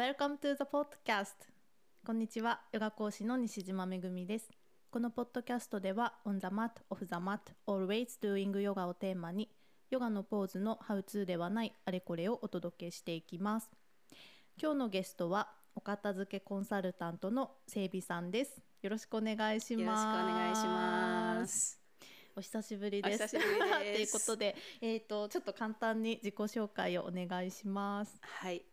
Welcome to the podcast. こんにちは。ヨガ講師の西島めぐみです。このポッドキャストでは On the mat, off the mat, always doing yoga をテーマにヨガのポーズのハウツーではないあれこれをお届けしていきます。今日のゲストはお片付けコンサルタントの整備さんです。よろしくお願いします。よろしくお願いします。お久しぶりです。ということでえっ、とちょっと簡単に自己紹介をお願いします。はい、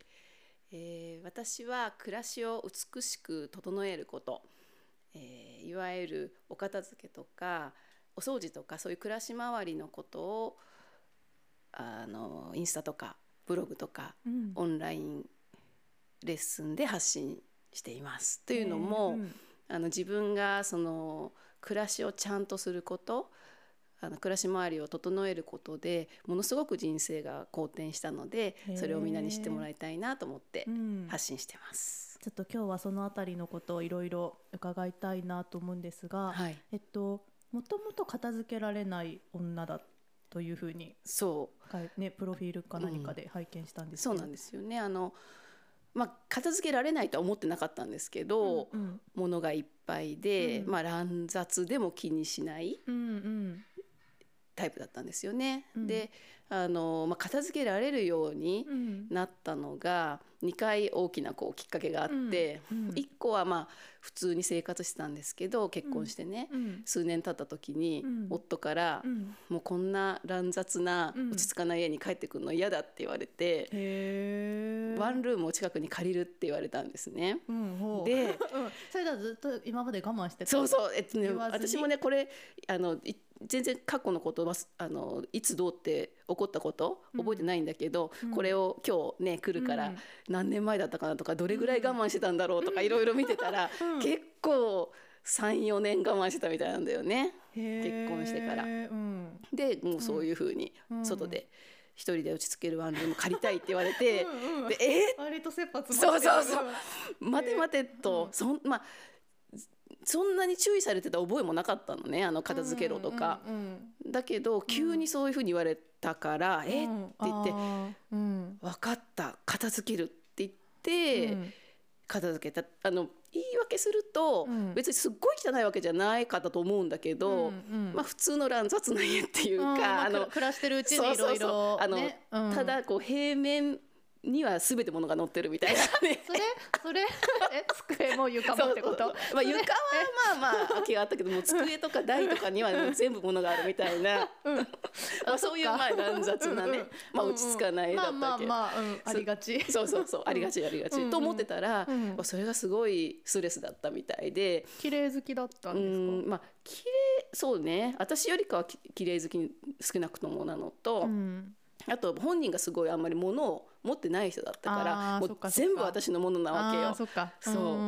えー私は暮らしを美しく整えること、えーいわゆるお片付けとかお掃除とかそういう暮らし周りのことをあのインスタとかブログとかうん。オンラインレッスンで発信しています。というのも、うん。あの自分がその暮らしをちゃんとすることあの暮らし周りを整えることでものすごく人生が好転したのでそれをみんなに知ってもらいたいなと思ってうん。発信してます。ちょっと今日はそのあたりのことをいろいろ伺いたいなと思うんですが、はい、えっともともと片付けられない女だというふうにそかいねプロフィールか何かで拝見したんですけど、うそうなんですよね。あの、まあ、片付けられないとは思ってなかったんですけど、うんうん。物がいっぱいで、うん。まあ、乱雑でも気にしない。うんうんタイプだったんですよね。うん。であの、まあ、片付けられるようにうん。なったのが2回大きなこうきっかけがあって、うん。1個はまあ普通に生活してたんですけど結婚してね、うん。数年経った時にうん。夫から、うん。もうこんな乱雑なうん。落ち着かない家に帰ってくるの嫌だって言われて、ワンルームを近くに借りるって言われたんですね。で うん、それではずっと今まで我慢してた？そうそう、えっとね、私もねこれあのい全然過去のことはあのいつどうって起こったこと覚えてないんだけど、うん。これを今日ね来るからうん。何年前だったかなとかどれぐらい我慢してたんだろうとかいろいろ見てたら、うん。結構34年我慢してたみたいなんだよね。結婚してから。うん。でもうそういうふうにうん。外で一人で落ち着けるワンルーム借りたいって言われて、うんうんでえ割と切羽詰そうまってる。そうそう待て待てと、うん。そんまあそんなに注意されてた覚えもなかったのねあの片付けろとか。うんうんだけど急にそういうふうに言われたから「うん。え？っ?」って言ってうん「分かった片付ける」って言って、うん。片付けた。あの言い訳すると、うん。別にすっごい汚いわけじゃないかったと思うんだけど、うんうん。まあ普通の乱雑な家っていうか、ああのく暮らしてるうちにいろいろただこう平面には全て物が載ってるみたいなね。それそれえ机も床もってこと？まあ、床はまあまあ空きがあったけども机とか台とかには全部物があるみたいな、まあ、そういうまあ乱雑なね、まあ、落ち着かないだったまあまあまあ、うん、ありがち。そう。そうそうありがちありがち、と思ってたら、それがすごいストレスだったみたいで。綺麗好きだったうんですか？んまあ綺麗そうね。私よりかはき綺麗好き少なくともなのと、うん。あと本人がすごいあんまり物を持ってない人だったかあらもーそっかそっか。全部私のものなわけよ。そそう。う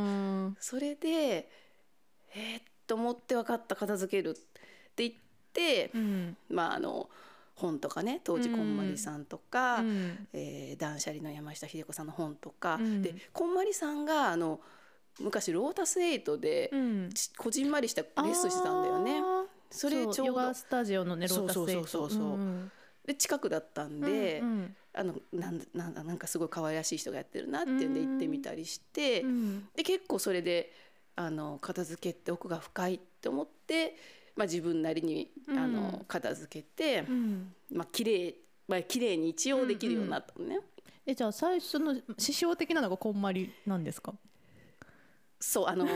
んそれでえーっと思って分かった片付けるって言って、うん。まああの本とかね当時うんこんまりさんとか、うん。えー断捨離の山下秀子さんの本とか、うん。でこんまりさんがあの昔ロータスエイトで、うん。ちこじんまりしたレッスンしてたんだよね。それちょうどヨガスタジオのねロータスそうそうそう。そううんで近くだったんで、うんあのなんなんだなんかすごい可愛らしい人がやってるなっていうんで行ってみたりして、うん。で結構それであの片付けって奥が深いって思って、まあ、自分なりにあうん。の片付けて、うん。まあ綺麗まあ綺麗に一応できるようになったのね。えじゃあ最初の師匠的なのがこんまりなんですか？そうあの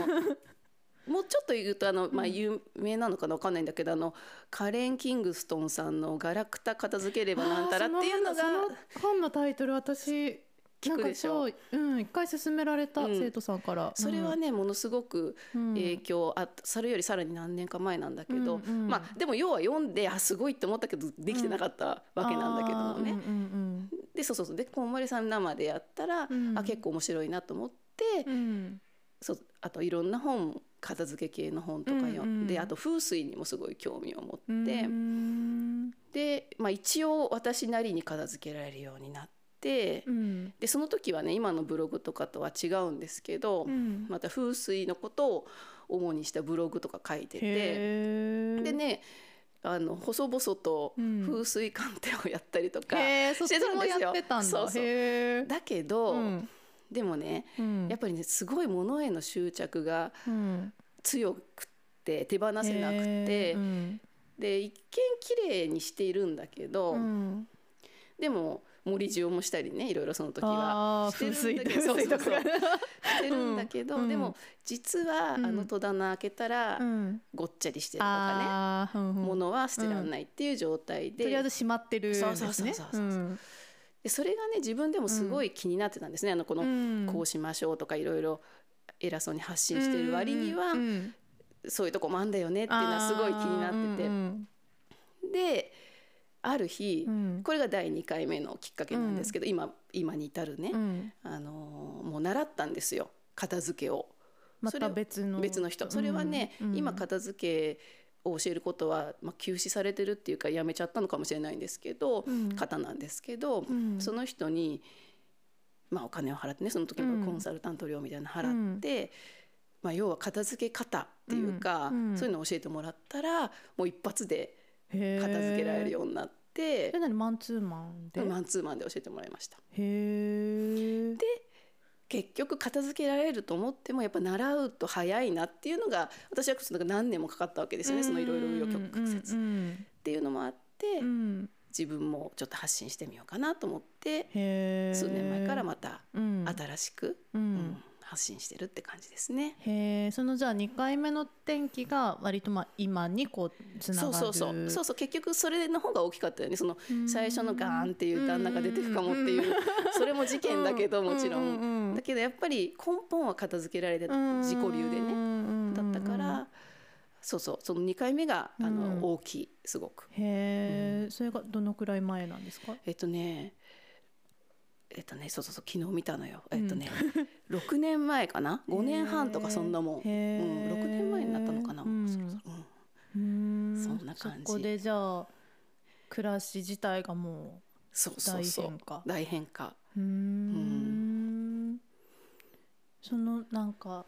もうちょっと言うとあの、まあ、有名なのかなわかんないんだけどあのカレン・キングストンさんの「ガラクタ片付ければなんたら」っていうのが本のタイトル私聞くでしょ？ううん一回勧められたうん。生徒さんから、それはねものすごくうん。影響あそれよりさらに何年か前なんだけど、うんうんまあでも要は読んであすごいって思ったけどできてなかったわけなんだけどもね。あーうんでそうそうそう。でこんまりさん生でやったら、うん。あ結構面白いなと思って、うん。うんそうあといろんな本片付け系の本とか読んで、うんうん。あと風水にもすごい興味を持うんって、うん。で、まあ、一応私なりに片付けられるようになって、うん。でその時はね今のブログとかとは違うんですけど、うん。また風水のことを主にしたブログとか書いてて。でねあの細々とうん。風水鑑定をやったりとか、へーそっちもやってたんだ。そうそう。へー。だけど、うんでもねうん。やっぱりねすごい物への執着がうん。強くって手放せなくへてーうん。で一見綺麗にしているんだけど、うん。でも盛り塩もしたりねいろいろその時はしてるんだけどだけど、うん。でも実は、うん。あの戸棚開けたらうん。ごっちゃりしてるとかね、うんは捨てらんないっていう状態で,、とりあえず閉まってるんですね。そうそうそうそうでそれがね自分でもすごい気になってたんですね、あのこの、うん。こうしましょうとかいろいろ偉そうに発信してる割には、うん。うん。そういうとこもあんだよねっていうのはすごい気になってて、うんである日、うん。これが第2回目のきっかけなんですけど、今今に至るね、うん。あのーもう習ったんですよ片付けを。またそれを別の別の人。それはね、うん。今片付けを教えることは、まあ、休止されてるっていうかやめちゃったのかもしれないんですけど、うん。方なんですけど、うん。その人に、まあ、お金を払ってねその時のコンサルタント料みたいなの払って、まあ、要は片付け方っていうか、うん。うん。そういうのを教えてもらったらもう一発で片付けられるようになってマンツーマンで？マンツーマンで教えてもらいました。へえ結局片付けられると思ってもやっぱ習うと早いなっていうのが私は何年もかかったわけですよねそのいろいろ紆余曲折っうんていうのもあってうん。うん自分もちょっと発信してみようかなと思って数年前からまたうん。新しく、ううんん発信してるって感じですね。へえそのじゃあ2回目の転機が割とまあ今にこうつながる。そうそうそう。そうそう。結局それの方が大きかったよね。その最初のガーンっていう旦那が出てくかもっていうそれも事件だけどもちろん。だけどやっぱり根本は片付けられて自己流でね。だったからそうそう。その2回目があうん。の大きいすごく。へえそれがどのくらい前なんですか？えっとねえっとねそうそうそう昨日見たのよ。えっとね、6年前かな？5年半とかそんなもん、うん、へー6年前になったのかな、うん。そろそろ。うん。そんな感じ。そこでじゃあ暮らし自体がもそうそうそう。大変化大変化うん。そのなんか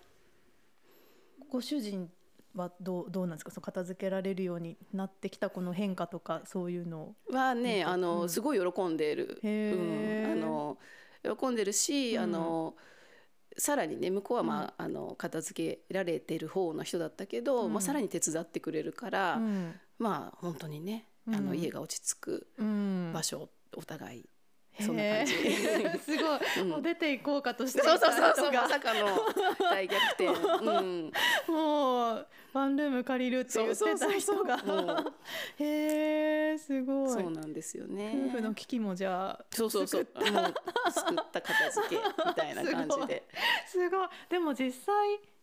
ご主人はどうどうなんですか？その片付けられるようになってきたこの変化とかそういうのはねうん。あの、うん。すごい喜んでいる、うん、あの喜んでるし、うん。あのさらにね向こうは、まああの片付けられてる方の人だったけど、うん。まあ、さらに手伝ってくれるから、うん。まあ本当にねあの、うん。家が落ち着くうん。場所、お互いそんな感じ。すごい、うん。もう出ていこうかとしていそうたそうそうそう。まさかの大逆転、うん、もうワンルーム借りるって言ってた人もがうへえすごい。そうなんですよね。夫婦の危機もじゃあそうそうそう。もう救った片付けみたいな感じで。すごい。でも実際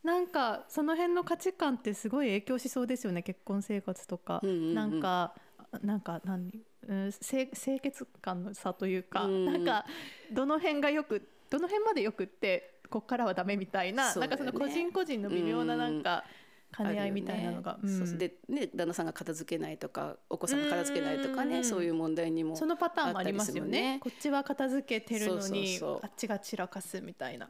なんかその辺の価値観ってすごい影響しそうですよね。結婚生活とか、うんうんうん。なんかなんか何、うん、清清潔感の差というか、うん。なんかどの辺がよくどの辺までよくってこっからはダメみたいな、ね。なんかその個人個人の微妙ななんか兼ね合いみたいなのが、ね。そうそう。でね旦那さんが片付けないとかお子さんが片付けないとかねそういう問題にもそのパターンもありますよね。こっちは片付けてるのにあっちが散らかすみたいな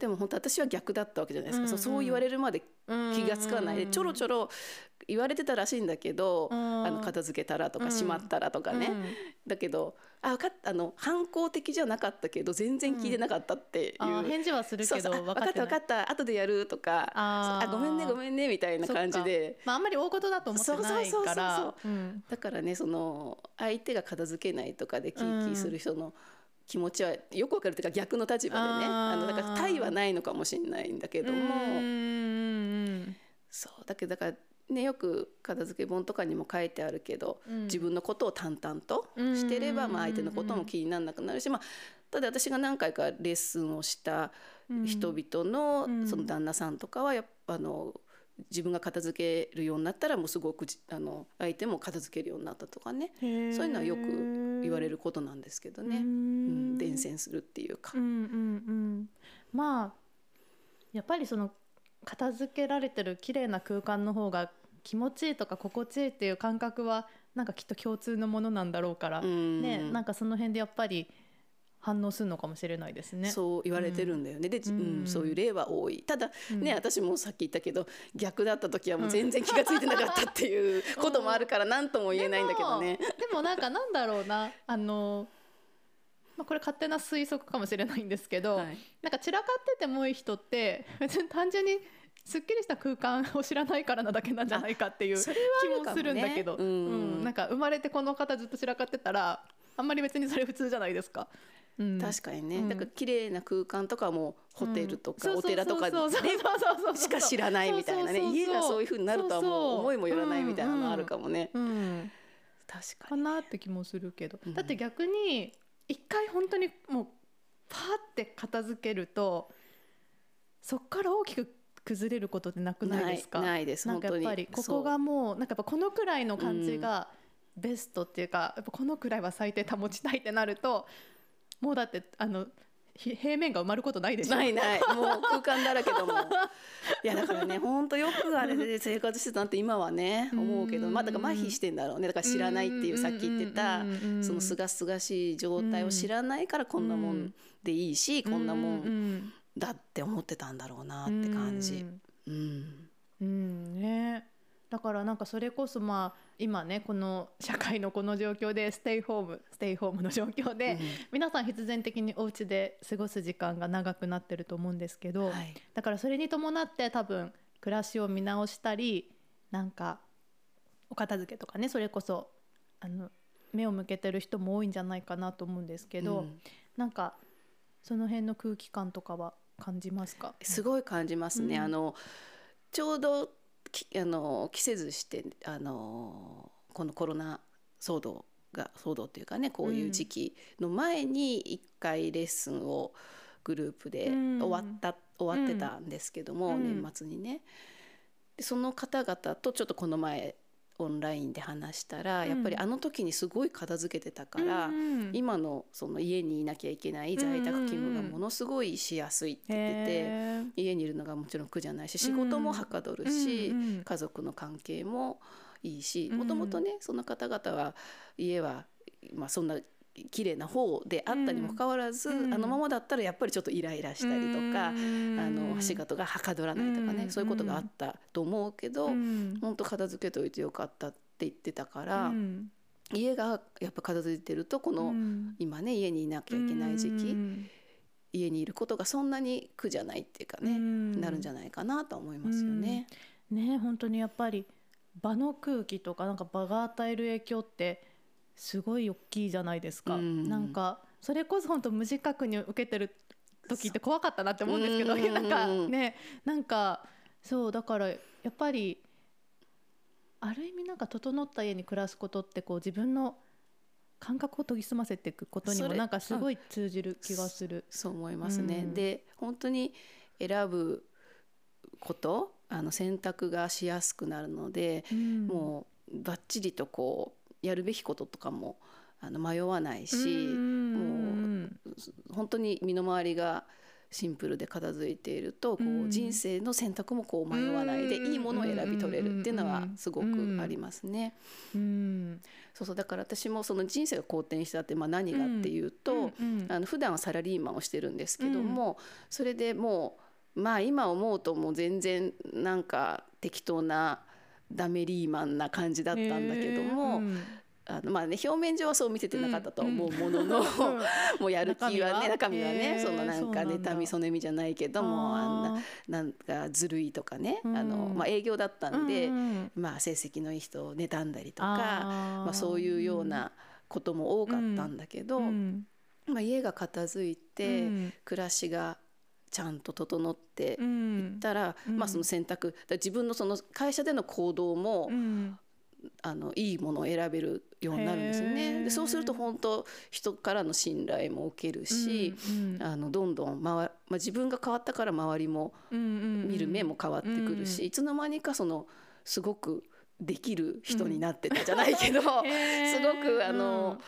でも本当私は逆だったわけじゃないですか、うんうんそう言われるまで気がつかない。でちょろちょろ言われてたらしいんだけど、うん。あの片付けたらとか、うんしまったらとかね、うん。だけどあ分かったあの反抗的じゃなかったけど全然聞いてなかったっていう、返事はするけど分かった分かっった。後でやるとかあごめんねごめんねみたいな感じで。まああんまり大事だと思ってないから。だからねその相手が片付けないとかでキーキーする人の気持ちはよくわかるというか逆の立場でね。あのだから対はないのかもしれないんだけども、そう。だけどだからねよく片付け本とかにも書いてあるけど、うん。自分のことを淡々としてれば、うんまあ、相手のことも気にならなくなるし、まあ、ただ私が何回かレッスンをしたうん。人々の,、うん。その旦那さんとかはやっぱあの自分が片付けるようになったらもうすごくじあの相手も片付けるようになったとかね。そういうのはよく言われることなんですけどね、ううん。ん伝染するっていうか。う。んうんうん。まあやっぱりその片付けられてる綺麗な空間の方が気持ちいいとか心地いいっていう感覚はなんかきっと共通のものなんだろうから、うん。ねなんかその辺でやっぱり反応するのかもしれないですね。そう言われてるんだよね、で、うん。うんそういう例は多い。ただうん。ね、私もさっき言ったけど逆だった時はもう全然気が付いてなかったっていうこともあるから何とも言えないんだけどね。でもでもなんかなんだろうな。あのまあ、これ勝手な推測かもしれないんですけど、はい。なんか散らかっててもいい人って別に単純にすっきりした空間を知らないからなだけなんじゃないかっていうそ気もするんだけど、うん。うん。なんか生まれてこの方ずっと散らかってたらあんまり別にそれ普通じゃないですか。うん。確かにね、うん。だから綺麗な空間とかもホテルとかうん。お寺とかしか知らないみたいなね。家がそういう風になるとはもう思いもよらないみたいなのあるかもね、うん、確かかなって気もするけど、うん。だって逆に一回本当にもうパーって片付けるとそっから大きく崩れることってなくにないですか？ないですなんかやっぱりここがもうなんかやっぱこのくらいの感じがベストっていうか、やっぱこのくらいは最低保ちたいってなるともうだってあのひ平面が埋まることないでしょ。ないない。もう空間だらけども。いやだからねほんとよくあれで生活してたなって今はね思うけど。まあだから麻痺してんだろうね。だから知らないっていうさっき言ってたそのすがすがしい状態を知らないからこんなもんでいいしこんなもんだって思ってたんだろうなって感じ。うん。うん。ねだからなんかそれこそまあ今ねこの社会のこの状況でステイホームステイホームの状況で、皆さん必然的にお家で過ごす時間が長くなってると思うんですけど、はいだからそれに伴って多分暮らしを見直したりなんかお片付けとかねそれこそあの目を向けてる人も多いんじゃないかなと思うんですけど、うんなんかその辺の空気感とかは感じますかすごい感じますね。うんあのちょうどきあの季節してあのこのコロナ騒動が騒動っていうかねこういう時期の前に一回レッスンをグループでうん。終わった、終わってたんですけども、うん。年末にね。でその方々とちょっとこの前オンラインで話したら、やっぱりあの時にすごい片付けてたから、うん今のその家にいなきゃいけない在宅勤務がものすごいしやすいって言ってて。家にいるのがもちろん苦じゃないし仕事もはかどるし、うんうん。家族の関係もいいしうん。もともとねその方々は家は、まあ、そんな綺麗な方であったにもかかわらず、うん。あのままだったらやっぱりちょっとイライラしたりとか、うん。あの仕事がはかどらないとかね、うん。そういうことがあったと思うけど、うん。本当片付けといてよかったって言ってたから、うん。家がやっぱ片付いてるとこの、うん。今ね家にいなきゃいけない時期、うん。家にいることがそんなに苦じゃないっていうかね、うん。なるんじゃないかなとは思いますよね。ね本当にやっぱり場の空気とかなんか場が与える影響ってすごい大きいじゃないですか、うん。なんかそれこそ本当無自覚に受けてる時って怖かったなって思うんですけど、うん。なんかねなんかそうだからやっぱりある意味なんか整った家に暮らすことってこう自分の感覚を研ぎ澄ませていくことにもなんかすごい通じる気がする。そう思いますね。うん。で本当に選ぶことあの選択がしやすくなるので、うん。もうバッチリとこうやるべきこととかもあの迷わないし、うんも本当に身の回りがシンプルで片付いているとこう、うん。人生の選択もこう迷わないで、うんいいものを選び取れるっていうのはすごくありますね。うん。そうそうだから私もその人生が好転したってまあ何がっていうと、うんあの普段はサラリーマンをしてるんですけども、それでもうまあ今思うともう全然なんか適当なダメリーマンな感じだったんだけども、うん。あのまあね表面上はそう見せてなかったとは思うものの、もうやる気はね中身は？ね、へーそのなんか妬みそねみじゃないけどもあんなあなんかずるいとかね、うん。あのまあ、営業だったんで、うんうんまあ成績のいい人を妬んだりとかまあ、そういうようなことも多かったんだけど、うん。まあ、家が片付いて、うん。暮らしがちゃんと整ってういんったら、うん。まあ、その選択。自分のその会社での行動も、うん。あのいいものを選べるようになるんですよへね。ー。でそうすると本当人からの信頼も受けるし、うんあのどんどん、まわまあ、自分が変わったから周りもうん見る目も変わってくるし、うんいつの間にかそのすごくできる人になってたじゃないけど、へー。すごくあの、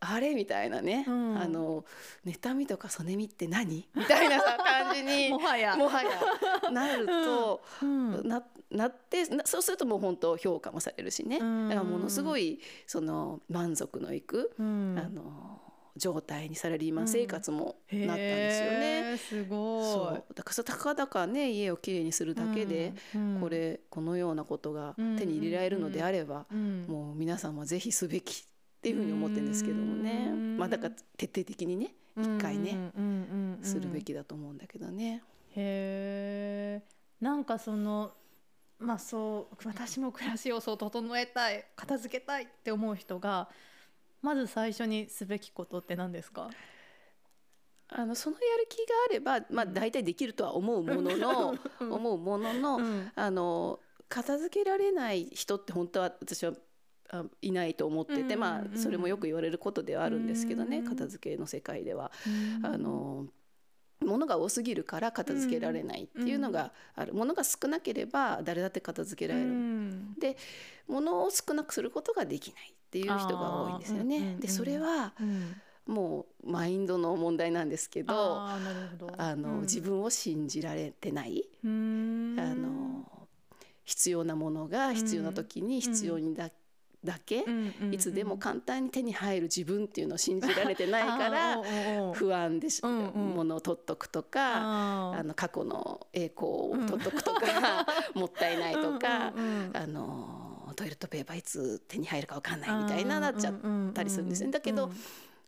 あれ？みたいなね、うん。あの妬みとかそねみって何？みたいなさ感じに もはや。もはや。なると、うん。ななってなそうするともう本当評価もされるしね、うん。だからものすごいその満足のいく、うん。あの状態にサラリーマン生活もなったんですよね。すごい。だからたかだかね家をきれいにするだけで、うん。これこのようなことが手に入れられるのであれば、うん。もう皆さんもぜひすべきっっていうふうに思ってるんですけどもねうんまあだから徹底的にね一回ね、するべきだと思うんだけどね。へえんかそのまあそう私も暮らしをそう整えたい片付けたいって思う人がまず最初にすべきことって何ですか？あのそのやる気があれば、まあ、大体できるとは思うものの、思うものの、うん。あの片付けられない人って本当は私はあいないと思ってて、うんうんうん。まあそれもよく言われることではあるんですけどね、うん片付けの世界では。うん。あの物が多すぎるから片付けられないっていうのがある、物が少なければ誰だって片付けられる、うん。で物を少なくすることができないっていう人が多いんですよね。うんうんうんでそれはうん。もうマインドの問題なんですけどあの、うん。自分を信じられてない、うん。あの必要なものが必要な時に必要にだ,、だけ、いつでも簡単に手に入る自分っていうのを信じられてないから不安でし、うものを取っとくとか。あの過去の栄光を取っとくとか、もったいないとか、あのトイレットペーパーいつ手に入るかわかんないみたいななっちゃったりするんですね。だけど、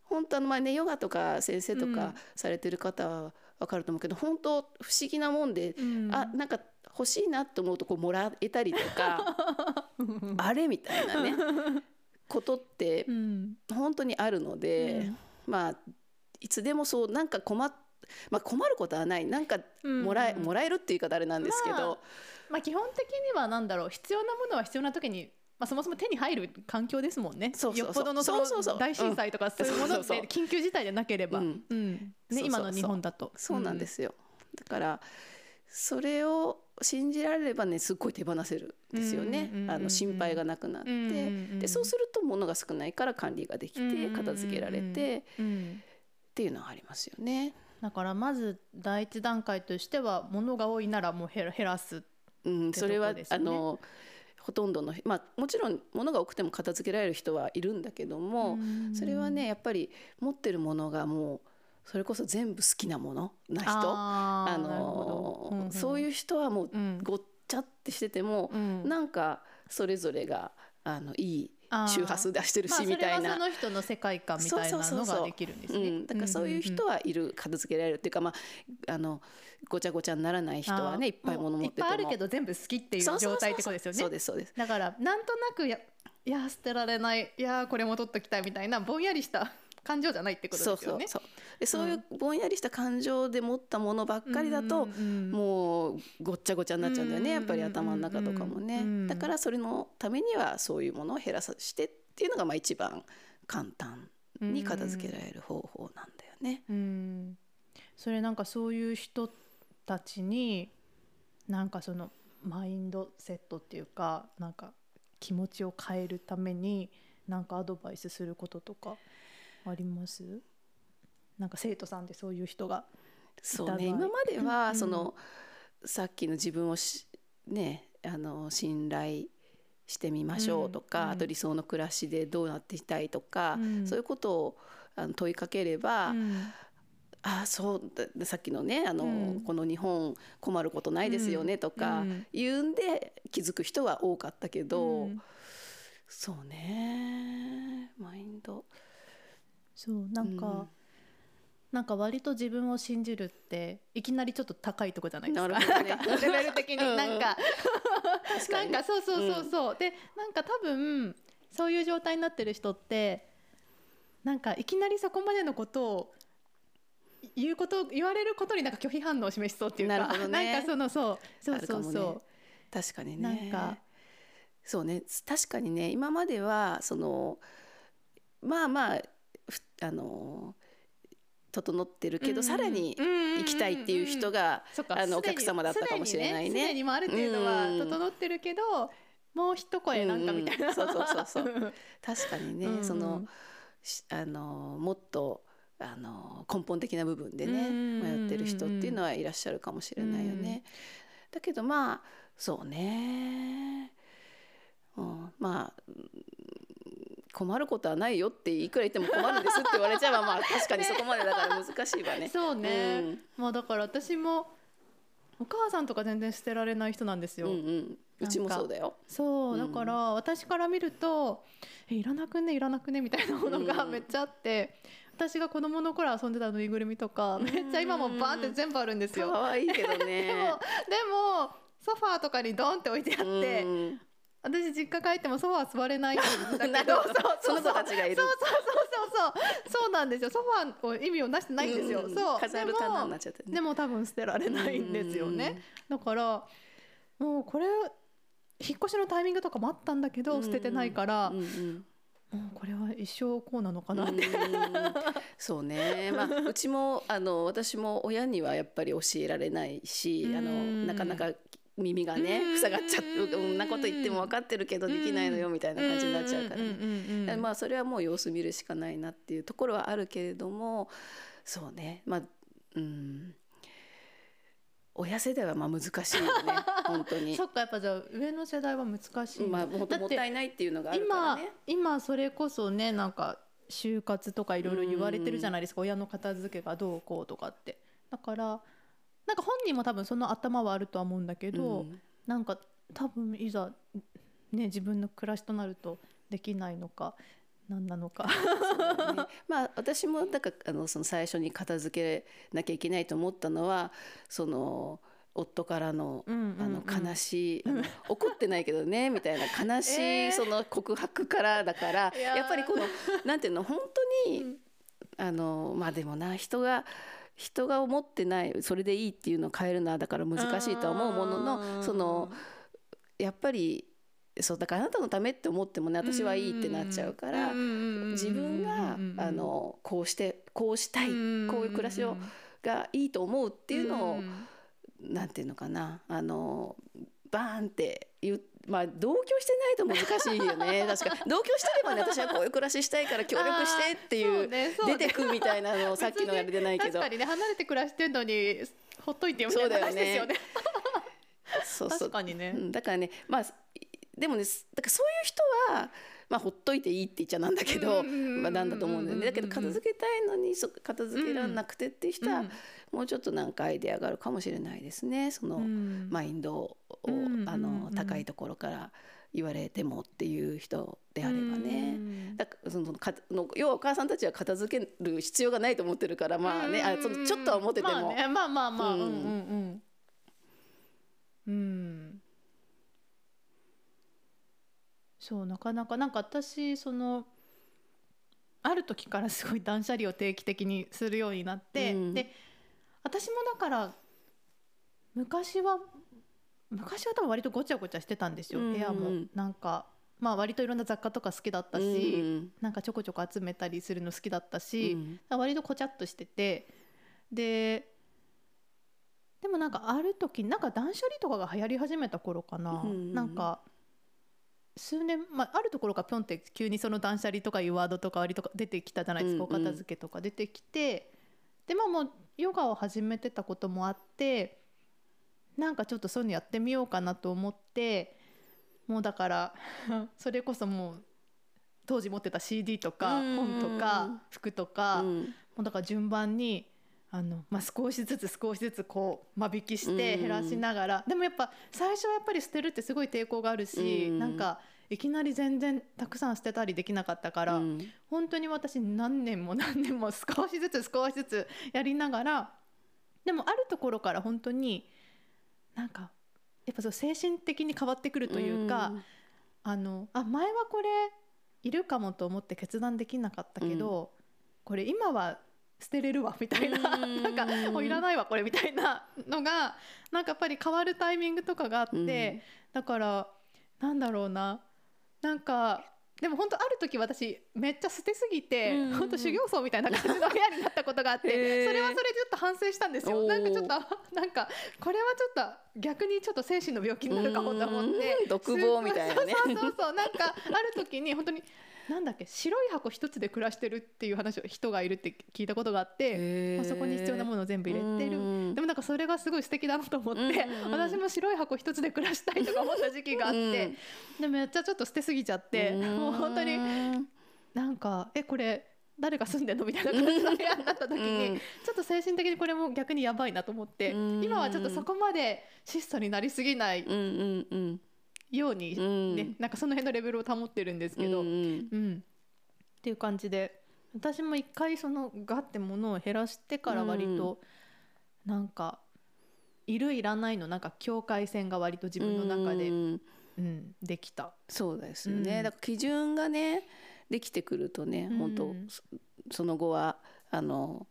本当あのまあねヨガとか先生とうん。かされてる方はわかると思うけど本当不思議なもんで、うん。あなんか欲しいなと思うとこうもらえたりとか あれみたいなねことってうん本当にあるので、まあいつでもそうなんか困っまあ、困ることはない。なんかうんもらえ,、もらえるっていう言い方あれなんですけど、まあまあ基本的にはなんだろう。必要なものは必要な時に、まあ、そもそも手に入る環境ですもんね。そうそうそう。よっぽどの大震災とかそういうものって緊急事態でなければ、うん。ね、今の日本だと。そうなんですよ、だからそれを信じられればねすっごい手放せるんですよね、あの心配がなくなって、でそうすると物が少ないから管理ができて片付けられて。うんっていうのはありますよね。だからまず第一段階としては物が多いならもう減ら減らすうん、てそれは、あのほとんどのまあもちろん物が多くても片付けられる人はいるんだけども、それはねやっぱり持ってるものがもうそれこそ全部好きなものな人？あの、うんうん。そういう人はもううん。ごっちゃってしてても、うん。なんかそれぞれがあのいい周波数出してるし、みたいな。れはそ。の人の世界観みたいなのができるんですね。うん、だからそういう人ははいる片付けられるっていうか、まあ、あのごちゃごちゃにならない人はねいっぱい物持ってても。いっぱいあるけど全部好きっていう状態ってことですよね。そうですそうですだからなんとなくやいや捨てられない。いやこれも取っときたいみたいなぼんやりした感情じゃないってことですよね。そうそうでそういうぼんやりした感情で持ったものばっかりだと、もうごっちゃごちゃになっちゃうんだよね、うんやっぱり頭の中とかもね、うんだからそれのためにはそういうものを減らさしてっていうのがまあ一番簡単に片付けられる方法なんだよね。うん。それなんかそういう人たちになんかそのマインドセットっていうかなんか気持ちを変えるためになんかアドバイスすることとかあります？なんか生徒さんでそういう人がそうね。今まではうん。その、さっきの自分をしねあの信頼してみましょうとか、うん。あと理想の暮らしでどうなっていきたいとか、うん。そういうことをあの問いかければ、うん。ああそうださっきのねあの、うん。この日本困ることないですよねとかうん。言うんで気づく人は多かったけど、うん。そうね。マインドそうなんか、うんなんか割と自分を信じるっていきなりちょっと高いとこじゃないですか。なね。なんかレベル的に。うんうん。なんか確かに。ねなんかそうそうそうそう、でなんか多分そういう状態になってる人ってなんかいきなりそこまでのことを言うこと言われることになんか拒否反応を示しそうっていうか。なるほどね。なんかそのそう。そうそうそう、ね。確かになねんか。そうね。確かにね。今まではそのまあまあふあの整ってるけど、さらに行きたいっていう人が、あのお客様だったかもしれないね。すでにすでにもうある程度はうん。整ってるけど、もう一声なんかみたいな、そうそうそうそう。確かにね、うんそのしあのもっとあの根本的な部分でね、うん迷ってる人っていうのはいらっしゃるかもしれないよね。だけどまあそうね、うん、まあうん困ることはないよっていくら言っても困るんですって言われちゃえばまあ確かにそこまでだから難しいわね。そうね、うんまあだから私もお母さんとか全然捨てられない人なんですよ。うんうん、うちもそうだよ。そううんだから私から見ると「えいらなくねいらなくね」みたいなものがうんめっちゃあって、私が子供の頃遊んでたぬいぐるみとかめっちゃ今もバーンって全部あるんですよ。可愛いけど でねも。でもソファーとかにドンって置いてあって、うん私実家帰ってもソファー座れないんだなけど。その子たちがいる。そうそうそうそう。そうそうなんですよソファーを意味をなしてないんですよ、うんそう。飾る棚になっちゃってね。でも多分捨てられないんですよね、だからもうこれ引っ越しのタイミングとかもあったんだけど捨ててないから、うんうん。もうこれは一生こうなのかなって、うん。そうね、まあ、うちもあの私も親にはやっぱり教えられないしあのうん。なかなか耳がねうん塞がっちゃってうんこんなこと言っても分かってるけどできないのよみたいな感じになっちゃうからね。まあそれはもう様子見るしかないなっていうところはあるけれどもそうねまあうん親世代はまあ難しいよね本当にそ。っかやっぱじゃあ上の世代は難しいまあもっともったいないっていうのがあるから今ね。今それこそねなんか就活とかいろいろ言われてるじゃないですか、親の片付けがどうこうとかってだからなんか本人も多分その頭はあるとは思うんだけど、うん。なんか多分いざね自分の暮らしとなるとできないのか何なのか。ね。まあ私もだからあのその最初に片付けなきゃいけないと思ったのはその夫からのあの悲しい、怒ってないけどねみたいな悲し えー。いその告白からだから、いやっぱりこのなんていうの本当に、うん。あのまあでもな人が人が思ってないそれでいいっていうのを変えるのはだから難しいとは思うもののそのやっぱりそうだからあなたのためって思ってもね私はいいってなっちゃうから。自分があのこうしてこうしたいこういう暮らしをがいいと思うっていうのをなんていうのかなあのバーンって言うまあ同居してないと難しいよね。確か同居してればね私はこういう暮らししたいから協力してっていう出てくみたいなのを さっきのあれでないけど。確かにね離れて暮らしてんのにほっといてよみたいな話ですよね。そうそう。確かにね。うんだからねまあでもねだからそういう人はまあほっといていいって言っちゃなんだけどまあなんだと思うんだよねだけど片付けたいのにそ片付けられなくてっていう人はうんもうちょっとなんかアイデアがあるかもしれないですね。そのうん。マインドをうん。あの高いところから言われてもっていう人であればね。だからそのかの要はお母さんたちは片付ける必要がないと思ってるからまあねあそのちょっとは思ってても、まあね。まあまあまあううんんうんうん。うん。そうなかなかなんか私そのある時からすごい断捨離を定期的にするようになって、うん。で私もだから昔は昔は多分割とごちゃごちゃしてたんですよ、うん部屋も。なんかまあ割といろんな雑貨とか好きだったし、うんなんかちょこちょこ集めたりするの好きだったし、うん。割とこちゃっとしててででもなんかある時なんか断捨離とかが流行り始めた頃かな、うんなんか数年、まあ、あるところからぴょんって急にその断捨離とかいうワードとか割と出てきたじゃないですか、うんうん。お片付けとか出てきてでまあもうヨガを始めてたこともあってなんかちょっとそういうのやってみようかなと思ってもうだから それこそもう当時持ってた CD とかうん本とか服とか、もうだから順番にあの、まあ、少しずつ少しずつこう間引きしてうん減らしながら、でもやっぱ最初はやっぱり捨てるってすごい抵抗があるし、うん。なんかいきなり全然たくさん捨てたりできなかったから、うん。本当に私何年も何年も少しずつ少しずつやりながらでもあるところから本当になんかやっぱそう精神的に変わってくるというか、あのあ前はこれいるかもと思って決断できなかったけど、これ今は捨てれるわみたいな、うん。なんかもういらないわこれみたいなのがなんかやっぱり変わるタイミングとかがあって、うん。だからなんだろうななんかでも本当ある時私めっちゃ捨てすぎて、うん本当修行僧みたいな感じの部屋になったことがあって、それはそれでちょっと反省したんですよ。なんかちょっと なんかこれはちょっと逆にちょっと精神の病気になるかもと思って。うん。独房みたいなね。そうそうそう。なんかある時に本当になんだっけ白い箱一つで暮らしてるっていう話を人がいるって聞いたことがあって、まあ、そこに必要なものを全部入れてる。うん。でもなんかそれがすごい素敵だなと思って、うん。私も白い箱一つで暮らしたいとか思った時期があって、でもめっちゃちょっと捨てすぎちゃって、もう本当になんかえこれ誰が住んでんのみたいな感じの部屋になった時に、うん。ちょっと精神的にこれも逆にやばいなと思って、うん。今はちょっとそこまで質素になりすぎないうんうんうんように、うん。ねなんかその辺のレベルを保ってるんですけど、うんうん。うん。っていう感じで私も一回そのガッて物を減らしてから割と、なんかいるいらないのなんか境界線が割と自分の中で、うんうん。できた。そうですよね、うん。だから基準がねできてくるとね、うん。本当そその後はあの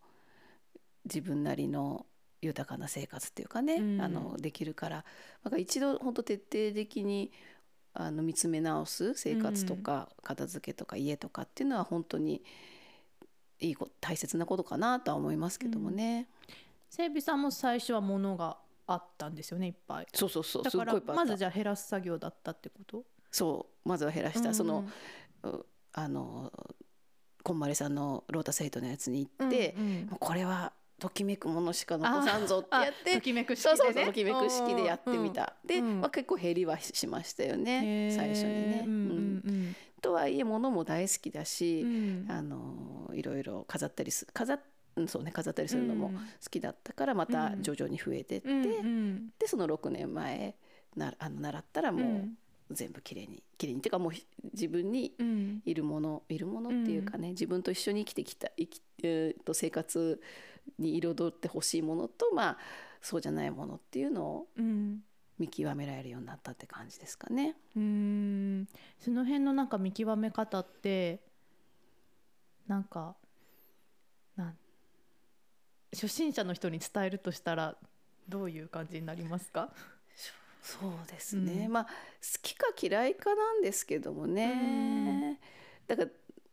自分なりの豊かな生活っていうかね、うん。あのできるからなんか一度本当徹底的にあの見つめ直す生活とか片付けとか家とかっていうのは本当にいいこ大切なことかなとは思いますけどもね、整備さんも最初は物があったんですよねいっぱい。そうそうそうだからまずじゃあ減らす作業だったってこと？そうまずは減らした、うん。そのうあのこんまりさんのロータスヘイトのやつに行って、うんうん。もうこれはときめくものしか残さんぞってやっとてきめく式そうでねそうそうときめく式でやってみた、で、うん。まあ、結構減りはしましたよね最初にね。うんとはいえ物も大好きだし、うん。あのいろいろ飾ったりす飾っうんそうね飾ったりするのもうん。好きだったからまた徐々に増えてって、でその6年前なあの習ったらもう全部きれいにきれいにっていうかもうひ自分にうん。いるものいるものっていうかね、自分と一緒に生きてきた生き、えーと生活に彩ってほしいものとまあそうじゃないものっていうのをうん。見極められるようになったって感じですかね。うん。その辺のなんか見極め方ってなんかなん初心者の人に伝えるとしたらどういう感じになりますか？そうですね、うん。まあ好きか嫌いかなんですけどもね、だから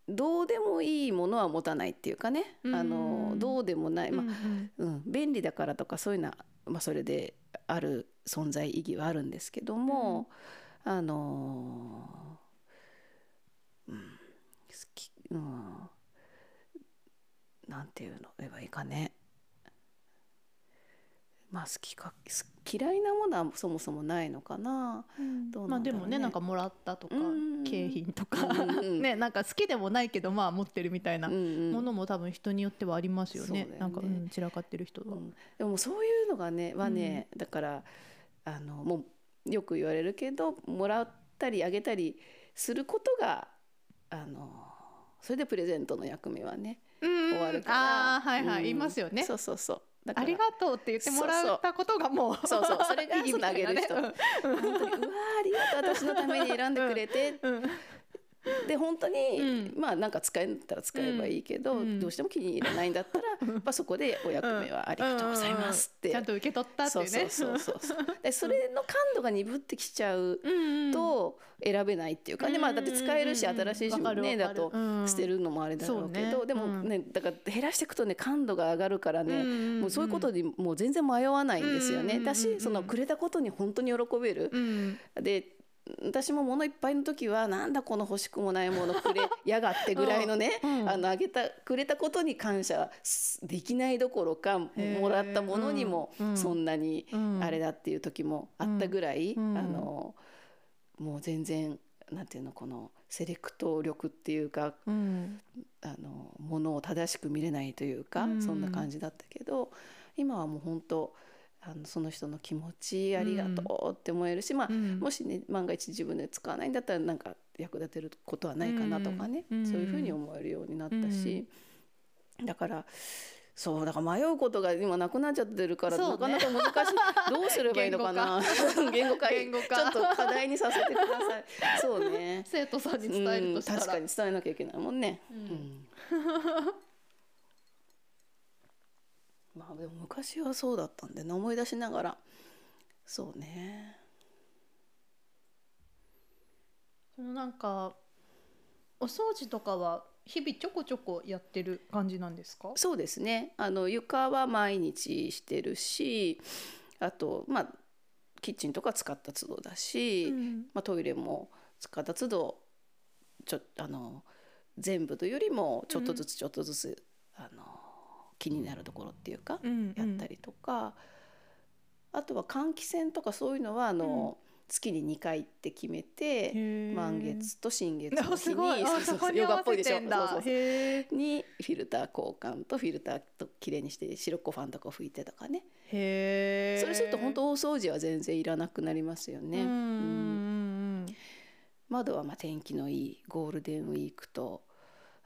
どうでもいいものは持たないっていうかね、あのうんどうでもない、まあうんうん、便利だからとかそういうのは、まあ、それである存在意義はあるんですけども、あのーうん。好き、うん、なんていうの言えばいいかねまあ好きかす嫌いなものはそもそもないのかな。どうまあでなんだろうね。もねなんかもらったとかうん景品とか ねなんか好きでもないけどまあ持ってるみたいなものも多分人によってはありますよね。ね。なんかうん散らかってる人は。うん。でもそういうのがねはね、だからあのもうよく言われるけどもらったりあげたりすることがあのそれでプレゼントの役目はねうん終わるから。あーはいはい、うん。言いますよね。そうそうそうありがとうって言ってもらったことがもうそうそう。それがいいみたいなげる人。本当にうわーありがとう。私のために選んでくれて。うんで本当に、うん。まあなんか使えたら使えばいいけど、うん。どうしても気に入らないんだったら、まあ、そこでお役目はありがとうございますって、ちゃんと受け取ったっていうね。そうそうそうそう でそれの感度が鈍ってきちゃうと選べないっていうかね、まあだって使えるし新しいしわかる。ねだと捨てるのもあれだろうけど、でもねだから減らしていくとね感度が上がるからね、もうそういうことにもう全然迷わないんですよね。だしそのくれたことに本当に喜べる。うん。で私も物いっぱいの時はなんだこの欲しくもないものくれやがってぐらいのね、うんうんあのあげたくれたことに感謝すできないどころかもらったものにもそんなにうん。あれだっていう時もあったぐらい、うん。あのもう全然なんていうのこのセレクト力っていうかうん。あのものを正しく見れないというか、うん。そんな感じだったけど今はもう本当あのその人の気持ちありがとうって思えるし、まあうん。もしね万が一自分で使わないんだったらなんか役立てることはないかなとかね、うん。そういうふうに思えるようになったし、だからそうだから迷うことが今なくなっちゃってるから、ね。なかなか難しい。どうすればいいのかな？言語化。言語化。ちょっと課題にさせてください。そうね。生徒さんに伝えるとしたら、うん、確かに伝えなきゃいけないもんね。うん。うんまあでも昔はそうだったんでね思い出しながら。そうね。そのなんかお掃除とかは日々ちょこちょこやってる感じなんですか？そうですね。あの床は毎日してるしあとまあキッチンとか使った都度だし、うんまあ、トイレも使った都度ちょあの全部というよりもちょっとずつちょっとずつ、あの気になるところっていうか、うんやったりとか、あとは換気扇とかそういうのはあの、月に2回って決めて満月と新月のあ日にそうそうそこに合わヨガっぽいでしょ。そうそうにフィルター交換とフィルターときれいにして白子ファンとか拭いてとかね。それすると本当大掃除は全然いらなくなりますよね。うん窓はまあ天気のいいゴールデンウィークと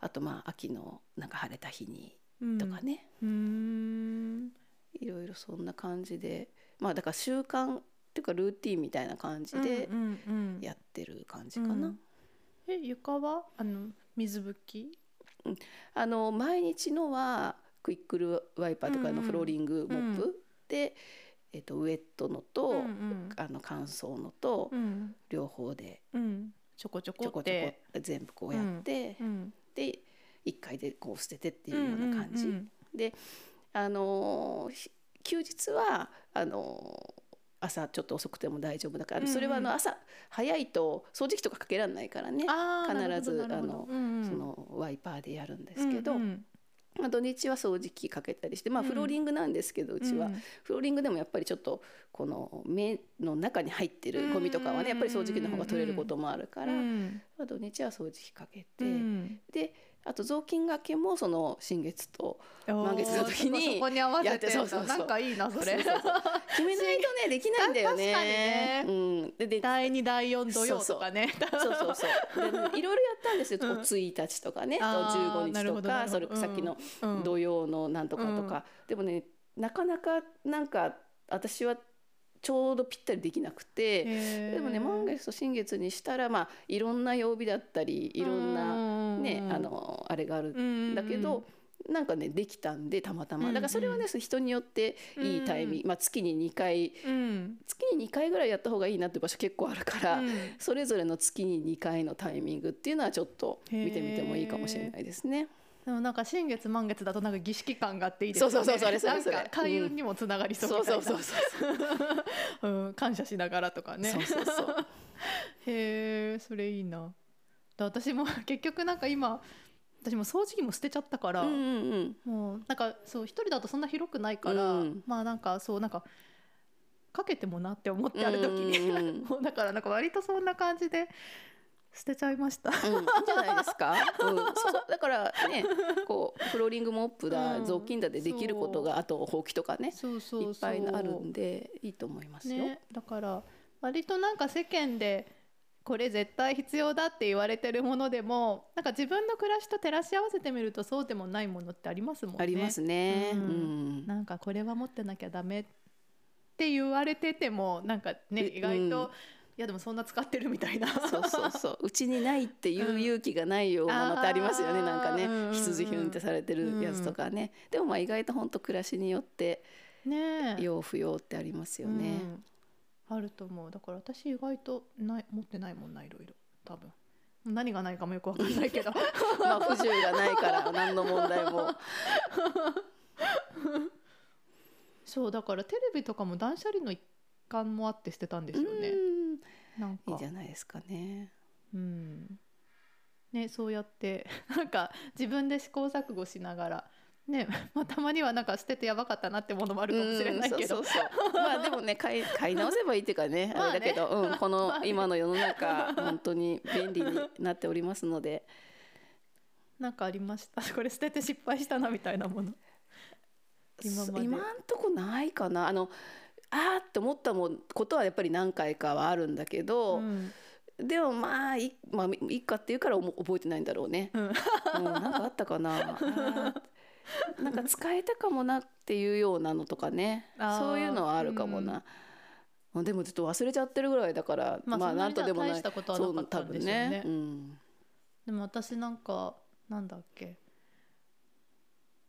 あとまあ秋のなんか晴れた日にうんとかね、うーん。いろいろそんな感じで。まあだから習慣っていうかルーティンみたいな感じでうんうんうん。やってる感じかな。うん。え床は？あの水拭き？あの毎日のはクイックルワイパーとかうんうん。のフローリングモップ、うん。で、えっとウェットのと、うんうん。あの乾燥のと、うん。両方でうん。ちょこちょこちょこちょこ全部こうやって、うん。で1回でこう捨ててっていうような感じ。うんうんであの休日はあのー朝ちょっと遅くても大丈夫だから、うんうん。それはあの朝早いと掃除機とかかけられないからね、必ずあのうんうん。そのワイパーでやるんですけど、うんうん。まあ、土日は掃除機かけたりして、まあ、うんフローリングなんですけど、うちは。うん。フローリングでもやっぱりちょっとこの目の中に入ってるゴミとかはねやっぱり掃除機の方が取れることもあるから、うん。まあ、土日は掃除機かけて、うん。であと雑巾がけもその新月と満満月の時にそこに合わせててそうそうなんかいいなそれ。決めないとねできないんだよね。ね。うん、でで第二第四土曜とかね。そうそう。そう。でいろいろやったんですよ。うん。こう1日とかね、あー15なるほ日とか、それさっきのうん。土曜のなんとかとか。でもね、なかなかなんか私はちょうどぴったりできなくて。でもね満月と新月にしたらまあいろんな曜日だったりいろんなねあのあれがあるんだけど、なんかねできたんでたまたうんうん。まだからそれはね人によっていいタイミング、まあ、月に2回うん。月に2回ぐらいやった方がいいなって場所結構あるから、うん。それぞれの月に2回のタイミングっていうのはちょっと見てみてもいいかもしれないですね。でもなんか新月満月だとなんか儀式感があっていいですよね。そうそうそうそれそれそれなんか開運にもつながりそうそうみたいな。そうそうそううん 感謝しながらとかね。そうそうそうへえそれいいな。で私も結局なんか今私も掃除機も捨てちゃったから、うんうんうんもうなんかそう一人だとそんな広くないから、うんまあなんかそうなんかかけてもなって思ってある時に、うんうんうん もうだからなんか割とそんな感じで捨てちゃいました。うん、じゃないですか？うん、そうだからね、こうフローリングモップだ、うん雑巾だでできることがあとほうきとかね、そうそういっぱいあるんでいいと思いますよ。ね、だから割となんか世間でこれ絶対必要だって言われてるものでもなんか自分の暮らしと照らし合わせてみるとそうでもないものってありますもんね。ありますね。ううんん。なんかこれは持ってなきゃダメって言われててもなんかねう意外と、やでもそんな使ってるみたいな。そうそうそう。うちにないっていう勇気がないようなのってありますよね。うんなんかねあーうんうんうん、必需品ってされてるやつとかね。でもまあ意外と本当暮らしによってねえ要不要ってありますよね。うんあると思うだから私意外とない持ってないもんないろいろ多分何がないかもよくわかんないけど まあ不自由がないから何の問題も。そうだからテレビとかも断捨離の一環もあって捨てたんですよね。うんなんか。いいんじゃないですかね。うん。ねそうやって なんか自分で試行錯誤しながらね、まあ、たまにはなんか捨ててやばかったなってものもあるかもしれないけど、まあでもね買い 買い直せばいいっていうかね。まあれだけど、うん、この今の世の中本当に便利になっておりますので。なんかありました？これ捨てて失敗したなみたいなもの。今まで今んとこないかな。あのあーって思ったもんことはやっぱり何回かはあるんだけど、うん。でもまあい,、まあ、いいかっていうから覚えてないんだろうね。うん。うん、なんかあったかな。なんか使えたかもなっていうようなのとかね。そういうのはあるかもな、でもちょっと忘れちゃってるぐらいだからまあ、そんななんとでもない。大したことはなかったんでしょうね。そう多分うん。でも私なんかなんだっけ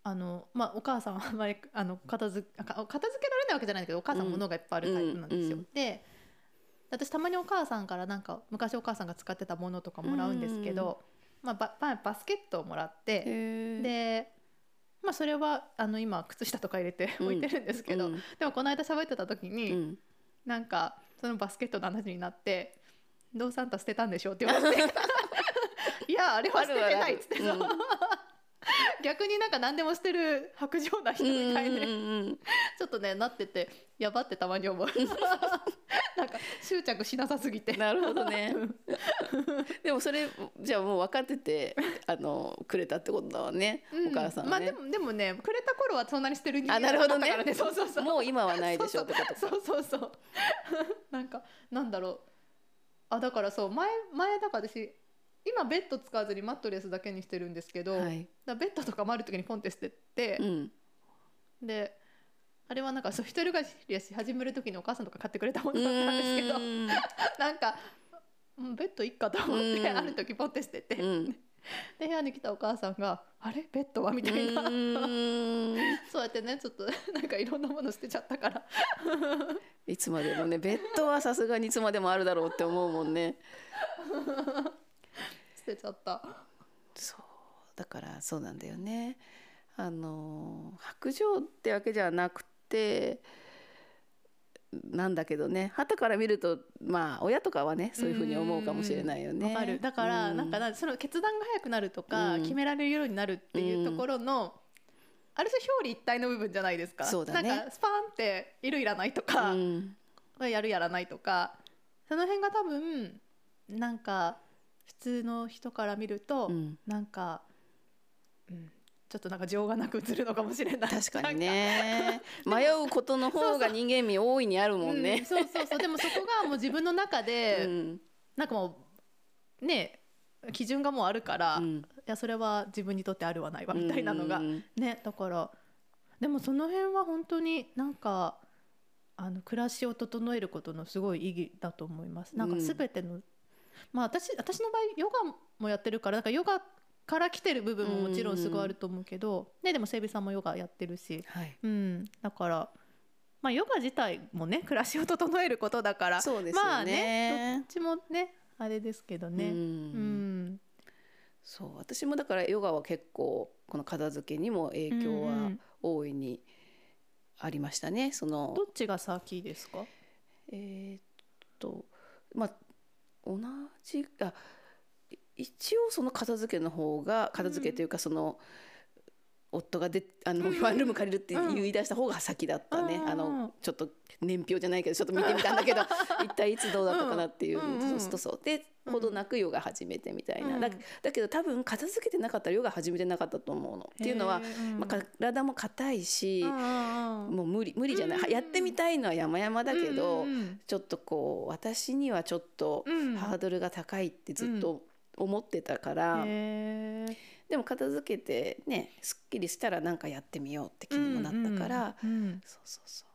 あのまあお母さんはあんまりあの片付あか片付けられないわけじゃないけどお母さんうん物がいっぱいあるタイプなんですよ。うんうんで私たまにお母さんからなんか昔お母さんが使ってたものとかもらうんですけど、まあ、バババスケットをもらって、で、まあ、それはあの今靴下とか入れてう ん置いてるんですけど、うんでもこの間喋ってた時に、うん。なんかそのバスケットの話になって「どうサンタ捨てたんでしょ?」って言われて「いやあれは捨ててない」っつってあるある逆になんか何でもしてる白状な人みたいで、ちょっとねなっててやばってたまに思う。なんか執着しなさすぎて。なるほどね。でもそれじゃあもう分かっててあのくれたってことだわね、うん。お母さんまあでもでもねくれた頃はそんなにしてる人間あなるほどね。だったからそうそうそう。もう今はないでしょってことか。そうそうそう。なんかなんだろう。あだからそう前前だから私今ベッド使わずにマットレスだけにしてるんですけど、はい、らベッドとか回る時にポンって捨ててう、ん、であれはなんかそう一人暮らし始める時にお母さんとか買ってくれたものなんですけどうん。なんかうんベッドいっかと思ってうん。ある時ポンって捨てて、うん。で部屋に来たお母さんが「あれ？ベッドは?」みたいな、うん。そうやってねちょっとなんかいろんなもの捨てちゃったから。いつまでもねベッドはさすがにいつまでもあるだろうって思うもんね捨てちゃった。そう。だからそうなんだよね。あの白状ってわけじゃなくてなんだけどね。旗から見るとまあ親とかはねそういうふうに思うかもしれないよね。わかる。だから、うん。なんかなその決断が早くなるとか、うん。決められるようになるっていうところの、ある種表裏一体の部分じゃないですか。そうだね。なんかスパーンっているいらないとか、うん。やるやらないとかその辺が多分なんか普通の人から見ると、うん。なんか、うん、ちょっとなんか情がなく映るのかもしれない。確かにね。迷うことの方が人間味大いにあるもんうんね。そうそうそう。でもそこがもう自分の中で、うん。なんかもうね基準がもうあるから、いうん。やそれは自分にとってあるはないわみたいなのが、うん。ねだからでもその辺は本当になんかあの暮らしを整えることのすごい意義だと思います。なんかうん。全ての、まあ私私の場合ヨガもやってるからなんかヨガから来てる部分ももちろんすごいあると思うけど、ね、でも整備さんもヨガやってるし、はい。うん、だから、まあ、ヨガ自体もね暮らしを整えることだからそうですよね。まあねどっちもねあれですけどね。うん。うん。そう私もだからヨガは結構この片付けにも影響うんうはん。大いにありましたね。そのどっちが先ですか？えーっとまあ同じあ一応その片付けの方が片付けというかその、夫がであのワンルーム借りるってうん。言い出した方が先だったね、うん。あのちょっと年表じゃないけどちょっと見てみたんだけど 一体いつどうだったかなっていう、うん。うん。そうそうそう。でほどなくヨガ始めてみたいな、うん。だだけど多分片付けてなかったらヨガ始めてなかったと思うの。っていうのは、まあ、体も硬いし、もう無理無理じゃない、うん。やってみたいのは山々だけど、ちょっとこう私にはちょっとうん。ハードルが高いってずっと思ってたから、でも片付けてねすっきりしたらなんかやってみようって気にもなったから、うんうんうんそうそうそ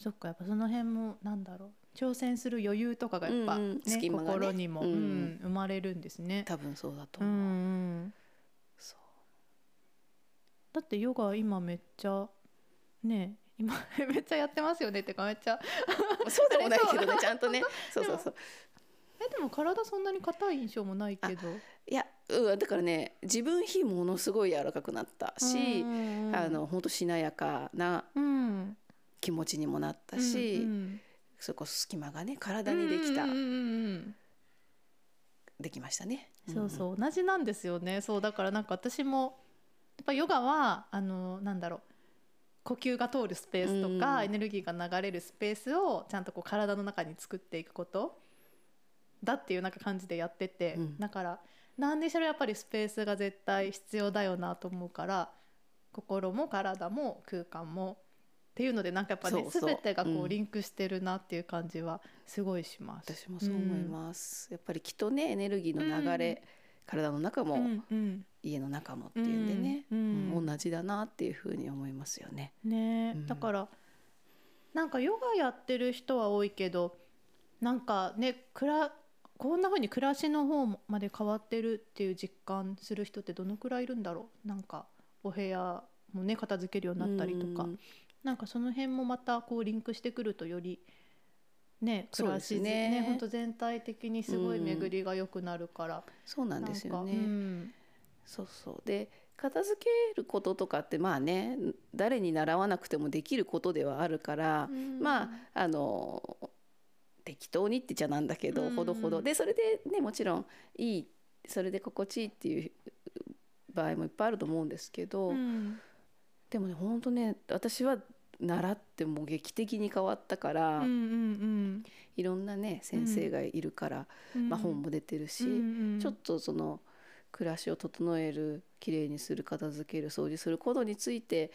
そっかやっぱその辺もなんだろう。挑戦する余裕とかがやっぱ、うんうん。ね隙間がね。心にも、うん。うん生まれるんですね。う。多分そうだとうん思う。うん、そう。だってヨガ今めっちゃね今 めっちゃやってますよねってかめっちゃ。そうでもないけどねちゃんとね。そうそうそう。えでも体そんなに硬い印象もないけど。いや、うん、だからね自分比ものすごい柔らかくなったし、うんあの本当しなやかなうん気持ちにもなったし、うんうんそこ隙間がね体にできた、うんうんうんうんできましたね。そうそう同じなんですよね。そうだからなんか私もやっぱヨガはあのなんだろう呼吸が通るスペースとか、うん。エネルギーが流れるスペースをちゃんとこう体の中に作っていくことだっていうなんか感じでやってて、うん。だから何にしろやっぱりスペースが絶対必要だよなと思うから心も体も空間もっていうのでなんかやっぱねそうそう。全てがこううん。リンクしてるなっていう感じはすごいします。私もそう思います、やっぱりきっとねエネルギーの流れ、体の中も、うんうん。家の中もっていうんでね、うんうん。うん。同じだなっていうふうに思いますよね。ね。だからなんかヨガやってる人は多いけどなんかねくらこんな風に暮らしの方まで変わってるっていう実感する人ってどのくらいいるんだろう。なんかお部屋もね片付けるようになったりとか、うん。なんかその辺もまたこうリンクしてくるとよりね暮らしね。ね本当全体的にすごい巡りが良くなるから、そうなんですよね。うん。そうそう。で片付けることとかってまあね誰に習わなくてもできることではあるから、うん。まああの適当にって言っちゃなんだけど、うん。ほどほど。でそれでねもちろんいいそれで心地いいっていう場合もいっぱいあると思うんですけど、うん。でもね本当ね私は習ってもう劇的に変わったから、うんうんいろんなね先生がいるから、うん。まあ、本も出てるし、うんうんちょっとその暮らしを整えるきれいにする片付ける掃除することについて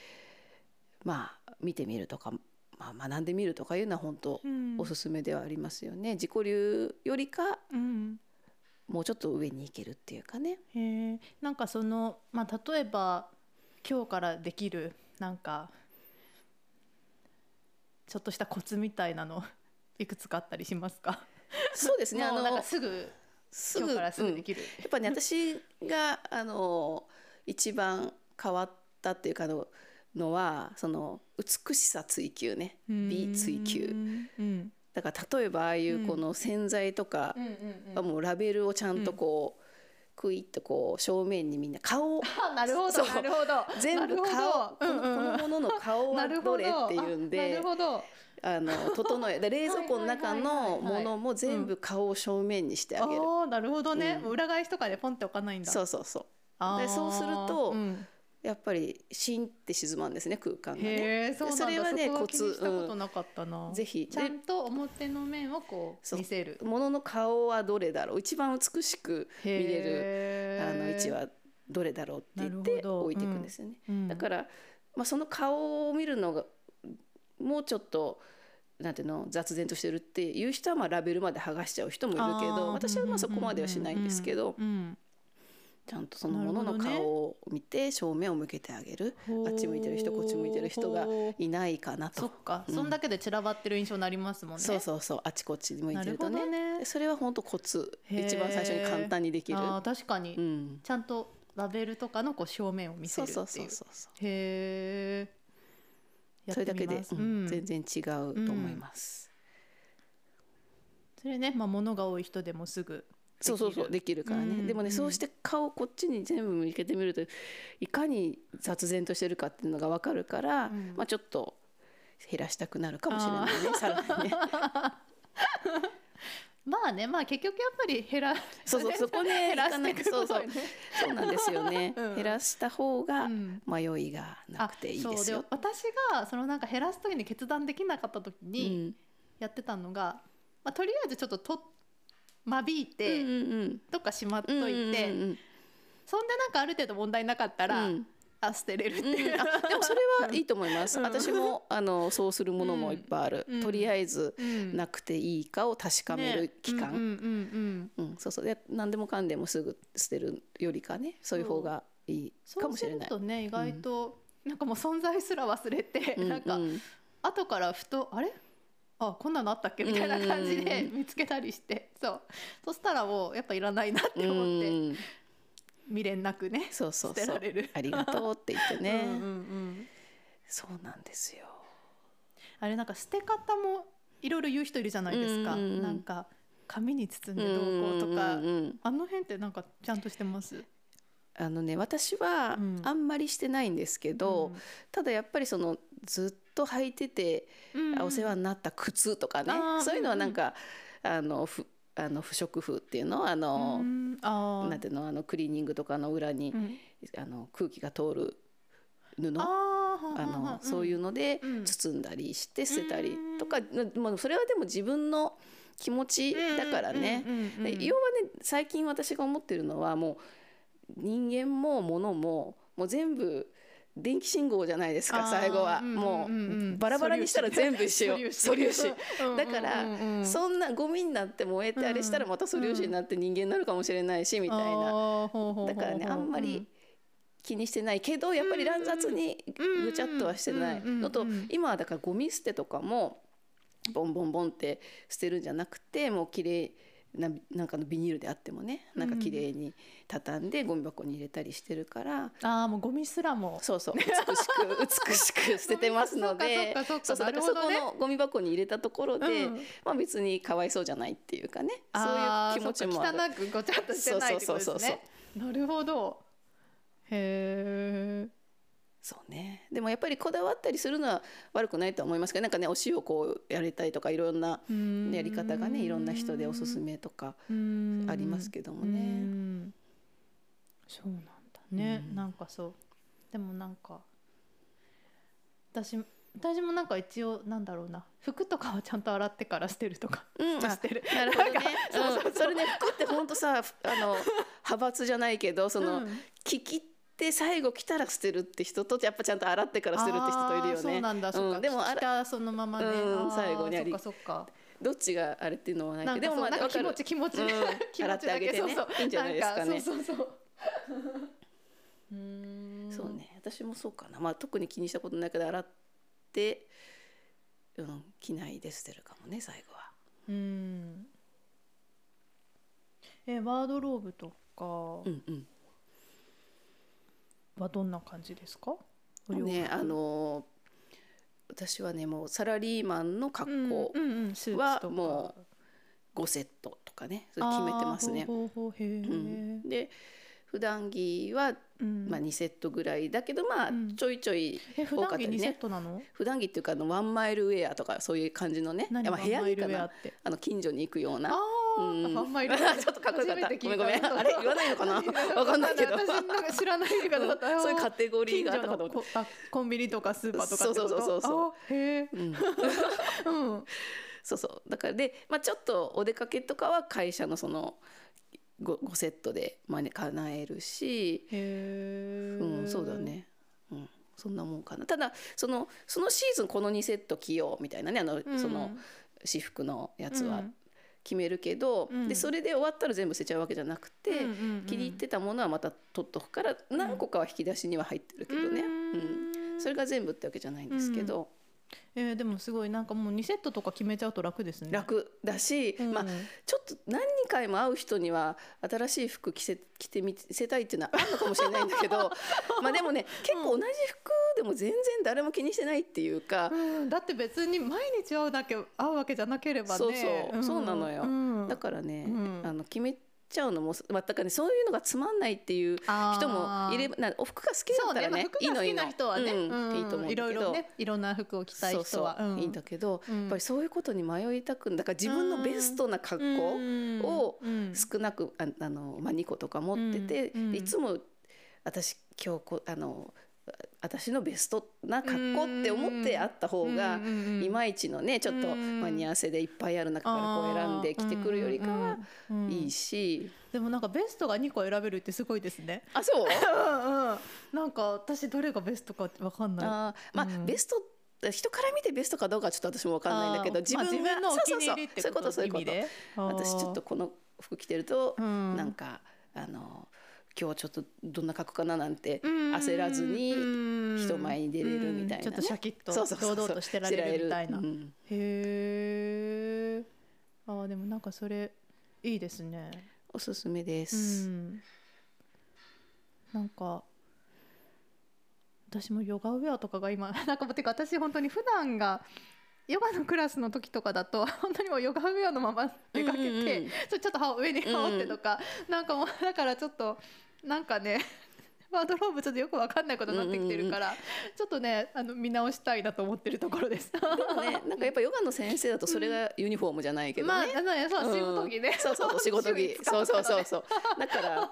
まあ見てみるとか、まあ、学んでみるとかいうのは本当うん。おすすめではありますよね。自己流よりかうん。もうちょっと上に行けるっていうかね。なんかそのまあ例えば今日からできるなんかちょっとしたコツみたいなの いくつかあったりしますか？そうですね。あ もうなんのかすぐす今日からすぐうんできる、やっぱね私があの一番変わったっていうかののはその美しさ追求ね。美追求。うん。うん。だから例えばああいうこの洗剤とかはもうラベルをちゃんとこう、クイッとこう正面にみんな顔 あなるほどなるほど。全部顔この,、このものの顔はどれっていうんあなでるほど。あの整えで冷蔵庫の中のものも全部顔を正面にしてあげる。なるほどね、裏返しとかでポンって置かないんだ。そうそうそう。でそうするとうんやっぱりシンって沈まんですね空間がね。そそれはねコツ。気にしたことなかったな、ぜひ。ちゃんと表の面をこう見せる。ものの顔はどれだろう一番美しく見れる。あの位置はどれだろうって言って置いていくんですよね。うん。だから、まあ、その顔を見るのがもうちょっとなんていうの雑然としてるっていう人はまあラベルまで剥がしちゃう人もいるけど私はまあそこまではしないんですけど。うんうんちゃんとそのものの顔を見て正面を向けてあげる。ほう。あっち向いてる人こっち向いてる人がいないかなと。そっ。か、うん。そんだけで散らばってる印象になりますもんね。そうそうそう。あちこち向いてるとね。ね。でそれは本当コツ。一番最初に簡単にできる。あー確かに、うん、ちゃんとラベルとかのこう正面を見せそうるっていう。そうそうそうへえそれだけで、うんうん、全然違うと思います。それね、まあ、物が多い人でもすぐそうそうそうできる。からね、うんでもね、うんそうして顔こっちに全部向けてみるといかに雑然としてるかっていうのが分かるから、うん。まあちょっと減らしたくなるかもしれないねさらにね。まあねまあ結局やっぱり減らそうそう そこね減らしてい。くそうそう。そうなんですよね、うん。減らした方がうん。迷いがなくていいですよ。私がそのなんか減らす時に決断できなかった時うにん。やってたのが、まあ、とりあえずちょっとと間引いて、うんうんどっかしまっとうんいて、うんうん。そんでなんかある程度問題なかったら、うん。あ捨てれるってう。ん。いう、あでもそれはいいと思います。うん。私もあのそうするものもいっぱいある。うん。とりあえずうん。なくていいかを確かめる期間。ねうんそうそう。で何でもかんでもすぐ捨てるよりかねそう。いう方がいいかもしれない。そうするとね意外と、なんかもう存在すら忘れて、うんなんかうん後からふとあれ？あこんなのあったっけ？みたいな感じでうん見つけたりして。そう。そしたらもうやっぱいらないなって思って。うん。未練なくねそうそうそう。捨てられる。ありがとうって言ってね、うんうんうん、そうなんですよ。あれなんか捨て方もいろいろ言う人いるじゃないですか、うんうんうん。なんか紙に包んでどうこうとか、うんうんうんあの辺ってなんかちゃんとしてます？あのね私はうん。あんまりしてないんですけど、ただやっぱりそのずっと履いててうんお世話になった靴とかね、そういうのはなんか、あのふあの不織布っていうのあの、うんあー。なんていうのあのクリーニングとかの裏に、うん。あの空気が通る布。あのそういううのでうん。包んだりして捨てたりとか、まあ、それはでも自分の気持ちだからね。要はね最近私が思ってるのはもう人間も物ももう全部電気信号じゃないですか最後は、うんもうんうん。ううんバラバラにしたら全部一緒素粒子うんだから、うんうんうん。そんなゴミになって燃えてあれしたらまた素粒子になって人間になるかもしれないしみたいな。だからねあんまり気にしてない。けどやっぱり乱雑にぐちゃっとはしてない。のと今はだからゴミ捨てとかもボンボンボンって捨てるんじゃなくてもう綺麗ななんかのビニールであってもねなんか綺麗に畳んでゴミ箱に入れたりしてるから。ああもうゴミすらも。そうそう。美しく美しく 捨ててますので。そうかそうだからそこのゴミ箱に入れたところで、うんまあ別にかわいそうじゃないっていうかね。そういう気持ちもある。汚くごちゃっとしてないってことですね。なるほど。へえそうね。でもやっぱりこだわったりするのは悪くないとは思いますけどなんかねお塩こうやりたいとかいろんなやり方がねいろんな人でおすすめとかありますけどもね。うん。そうなんだね、うん。なんかそう。でもなんか私私もなんか一応なんだろうな。服とかはちゃんと洗ってから捨てるとかうん。あしてる。なるほどね。そうそうそうう。んそれね服って本当さあの派閥じゃないけどその、うん。着切って最後着たら捨てるって人とやっぱちゃんと洗ってから捨てるって人といるよあーそうねなんだ、そうか。でもあ着たそのままね、うん最後にありそっかそっか。どっちがあれっていうのはないけどでもまあわかる。持ち気持ち、うん。気持ちだけ洗ってあげてね。そうそう。いいんじゃないですかね。なんそうそうそう。うーん。そうね。私もそうかな。まあ特に気にしたことないけど洗って、うん、着ないで捨てるかもね最後は。うん。えワードローブとか。うんうんはどんな感じですか、ねあの私はねもうサラリーマンの格好はも5セットとかねそれ決めてますね。ほうほうほううん、で普段着は、うん。まあ、2セットぐらいだけどまあうん。ちょいちょいえ普段着2多かったりね。セットなの？普段着っていうかあのワンマイルウェアとかそういう感じのね。まあ部屋着かな。って。あの近所に行くようなあん。ワンマイルウェアちょっとかっこよかった。ごめんごめん。あれ言わないのかな？わかんないけど。私なんか知らない言い方だったそういうカテゴリー近があったかと思って。コンビニとかスーパーとかそうそうそうそうあへえ。うん。うん。そうそう。だからで、まあ、ちょっとお出かけとかは会社のその 5, 5セットで叶えるし、へえ。うん、そうだね、うん、そんなもんかな。ただそのそのシーズンこの2セット着ようみたいなねあの、うん。その私服のやつは。うん決めるけど、うん。でそれで終わったら全部捨てちゃうわけじゃなくて、うんうんうん。気に入ってたものはまた取っとくから何個かは引き出しには入ってるけどね、ううん。んそれが全部ってわけじゃないんですけど、えーでもすごいなんかもう2セットとか決めちゃうと楽ですね。楽だし、うん。まあちょっと何回も会う人には新しい服着せ着てみせたいっていうのはあるのかもしれないんだけど まあでもね結構同じ服でも全然誰も気にしてないっていうか、うん、だって別に毎日会うだけ会うわけじゃなければね。そうそうそうなのよ。ん。だからね、うん。あの決めちゃうのもまあだからねそういうのがつまんないっていう人もいればなお服が好きだそうね、まあ、ったらね服が好きな人はね、いいのいいの。うんうんいいと思うけど。いろいろねいろんな服を着たい人は。そうん。いいんだけど、うん。やっぱりそういうことに迷いたくんだから自分のベストな格好をうん。少なくああの、まあ、2個とか持ってて、いつも私今日こあの私のベストな格好って思ってあった方が、いまいちのねちょっとうん間に合わせでいっぱいある中からこう選んで着てくるよりかはいいし、でもなんかベストが2個選べるってすごいですね。あそう？うんうんなんか私どれがベストかわかんない。あーまあ、うん。ベスト人から見てベストかどうかはちょっと私も分かんないんだけどあーまあ自分がのお気に入りってそうそうそう。そういうことそういうこと。私ちょっとこの服着てると、うん。なんかあの今日ちょっとどんな格好かな？なんてうん焦らずにうん人前に出れるみたいなね。うん。ちょっとシャキッと堂々としてられるみたいな。へえあーでもなんかそれいいですね。おすすめでうす、ん。なんか私もヨガウェアとかが今 なんかてか私本当に普段がヨガのクラスの時とかだと 本当にもうヨガウェアのまま出かけて、うんうんうん。ちょっと羽上に羽織ってとか、なんかもうだからちょっとなんかね ワードローブちょっとよくわかんないことになってきてるから、ちょっとねあの見直したいなと思ってるところです。でもね なんかやっぱヨガの先生だとそれがユニフォームじゃないけどね、まあ、あそう、うん仕事着 ね。そうそうそう仕事着そうそうそうそうだから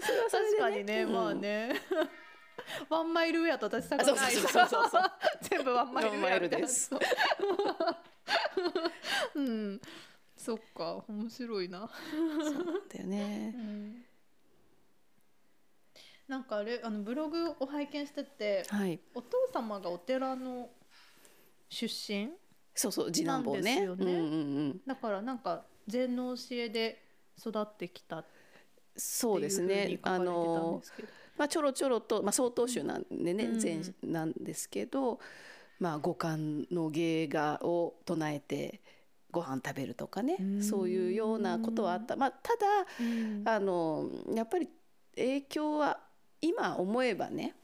それはそれで確かにね、うんまあね。ワンマイルウェアと私したくそうない。そうそうそうそう全部ワンマイルウェアワンマイルです。うん。そっか、面白いな。そうだよねなんかあれ、あのブログを拝見してて、はい。お父様がお寺の出身？そうそう次男坊ね。なんですよね。うんうんうん。だから、なんか禅の教えで育ってきたそうですね。あの。まあ、ちょろちょろと、まあ、曹洞宗なんでね、うん。禅なんですけど、まあ、五感の芸がを唱えてご飯食べるとかねうん。そういうようなことはあった、まあ、たうん。だあのやっぱり影響は今思えばね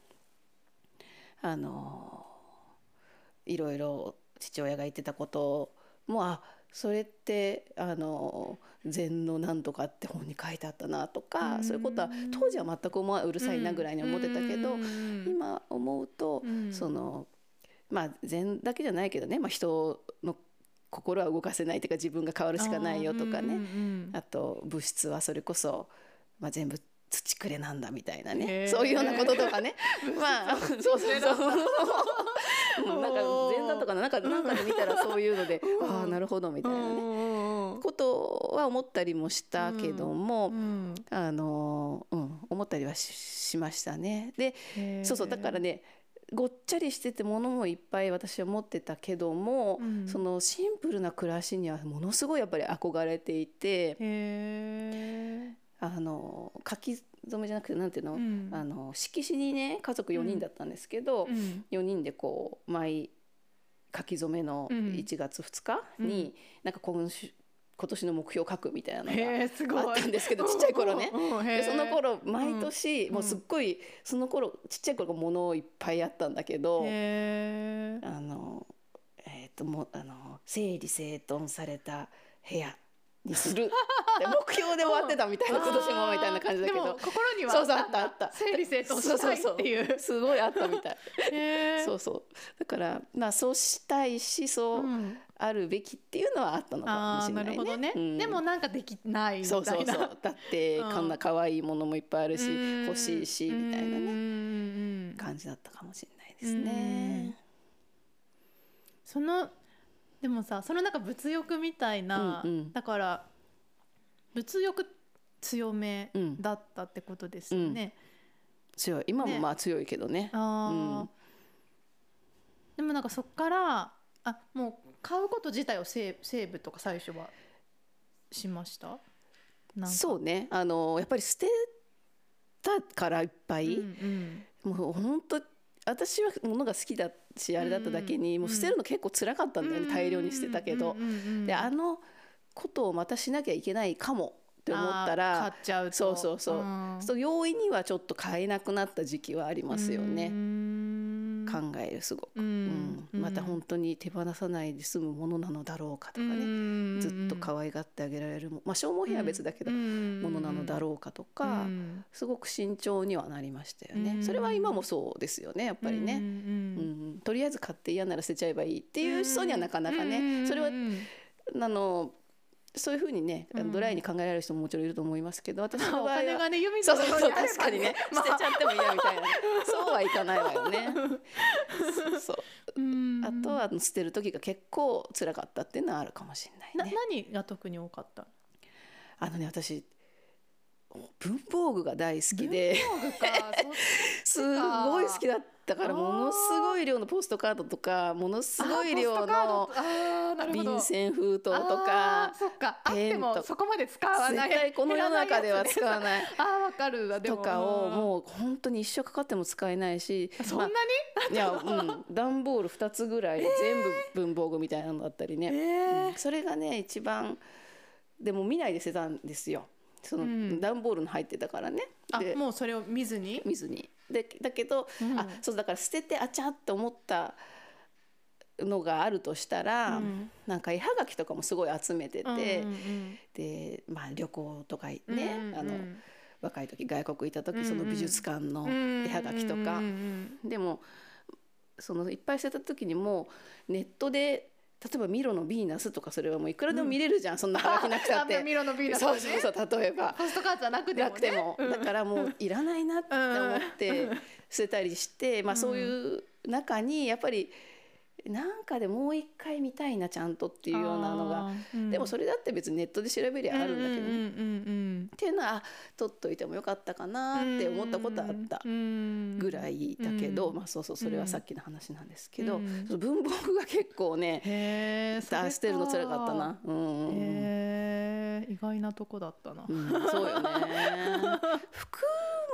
あのいろいろ父親が言ってたこともあそれってあの禅のなんとかって本に書いてあったなとかうん。そういうことは当時は全く思わうるさいなぐらいに思ってたけどうん。今思うとうん。そのまあ禅だけじゃないけどね、まあ、人の心は動かせないというか自分が変わるしかないよとかね。あと物質はそれこそ、まあ、全部土くれなんだみたいなへねー。そういうようなこととかね。まあそうそう。そう うんなんか前座とかのなんかなんかで見たらそういうので ああなるほどみたいなね。ねことは思ったりもしたけども、うん。あのうん思ったりはししましたね。でそうそうだからねごっちゃりしてて物もいっぱい私は持ってたけども、うん。そのシンプルな暮らしにはものすごいやっぱり憧れていてあの書き初めじゃなくてなんていうの,、うん。あの色紙にね家族4人だったんですけど、うん。4人でこう毎書き初めのうん。1月2日に、なんか今週今年の目標を書くみたいなのがへえすごい。あったんですけどちっちゃい頃ね。でその頃毎年、うん。もうすっごいその頃ちっちゃい頃物いっぱいあったんだけど、あのえっ、ともうあの整理整頓された部屋にする。で目標で終わってたみたいな今年もみたいな感じだけど。心にはそうそうあったあった。整理整頓したいっていう。すごいあったみたいそうそう。だからまあそうしたいしそううん。あるべきっていうのはあったのかもしれないね。なるほどね、うん。でもなんかできないみたいな。そうそうそう。だってうん。こんな可愛いものもいっぱいあるしうん。欲しいしみたいなね。感じだったかもしれないですね。そのでもさそのなんか物欲みたいな、うんうん。だから物欲強めうん。だったってことですよね。強い。今もね。まあ強いけどね。あー。うんでもなんかそっからあもう買うこと自体をセーセーブとか最初はしました？そうね。あのやっぱり捨てたからいっぱい、うんもう本当私は物が好きだしあれだっただけに、うんもう捨てるの結構辛かったんだよね、大量に捨てたけど。であのことをまたしなきゃいけないかもって思ったらあー買っちゃうと。そうそうそう。ん。そう容易にはちょっと買えなくなった時期はありますようねん考えるすごく、ううん。ん。また本当に手放さないで済むものなのだろうかとかね、ずっと可愛がってあげられるもまあ消耗品は別だけど、ものなのだろうかとか、うん。すごく慎重にはなりましたよね、うん。それは今もそうですよねやっぱりね、うんうんとりあえず買って嫌なら捨てちゃえばいいっていう人にはなかなかね、うんそれはうんあのそういうふうにね、ドライに考えられる人ももちろんいると思いますけど私のお場合は金がね弓そうそうそう確かにね 捨てちゃっても嫌みたいなはいかないわよねそうそううんあとは捨てる時が結構辛かったっていうのはあるかもしれないね何が特に多かったあのね私文房具が大好きで文房具かすごい好きだったからものすごい量のポストカードとかものすごい量の便箋封筒とあかーそっか。あってもそこまで使わない。絶対この世の中では使わない。あーわかるわでも。とかをうもう本当に一生かかっても使えないしんそんなに、まあいや、うん、段ボール2つぐらい全部文房具みたいなのだったりね、えうん。それがね一番でも見ないで捨てたんですよその、うん。段ボールの入ってたからね。あでもうそれを見ずに、見ずに。でだけど、うん。あそうだから捨ててあちゃって思ったのがあるとしたら、うん。なんか絵はがきとかもすごい集めてて、うんうんで、まあ、旅行とかね、うんうんあの若い時外国行った時、うんうん。その美術館のうん絵はがきとか、うんうんでもそのいっぱい捨てた時にもうネットで例えばミロのヴィーナスとかそれはもういくらでも見れるじゃん、そんなはがきなくたって。あミロのビーナス。そうそうそう例えば。ポストカードじゃなくても、ね、なくても、うんだからもういらないなって思って捨てたりして、まあ、そういう中にやっぱりなんかでもう一回見たいなちゃんとっていうようなのが、うん。でもそれだって別にネットで調べりゃあるんだけど。ね。うんうんうん。っていうのはあ取っといてもよかったかなって思ったことあった。ぐぐらいだけど、うんまあそうそうそれはさっきの話なんですけど、うん文房具が結構ね、へえ捨てるの辛かったな。うんうんうん。へえ意外なとこだったな、うん、そうよね。服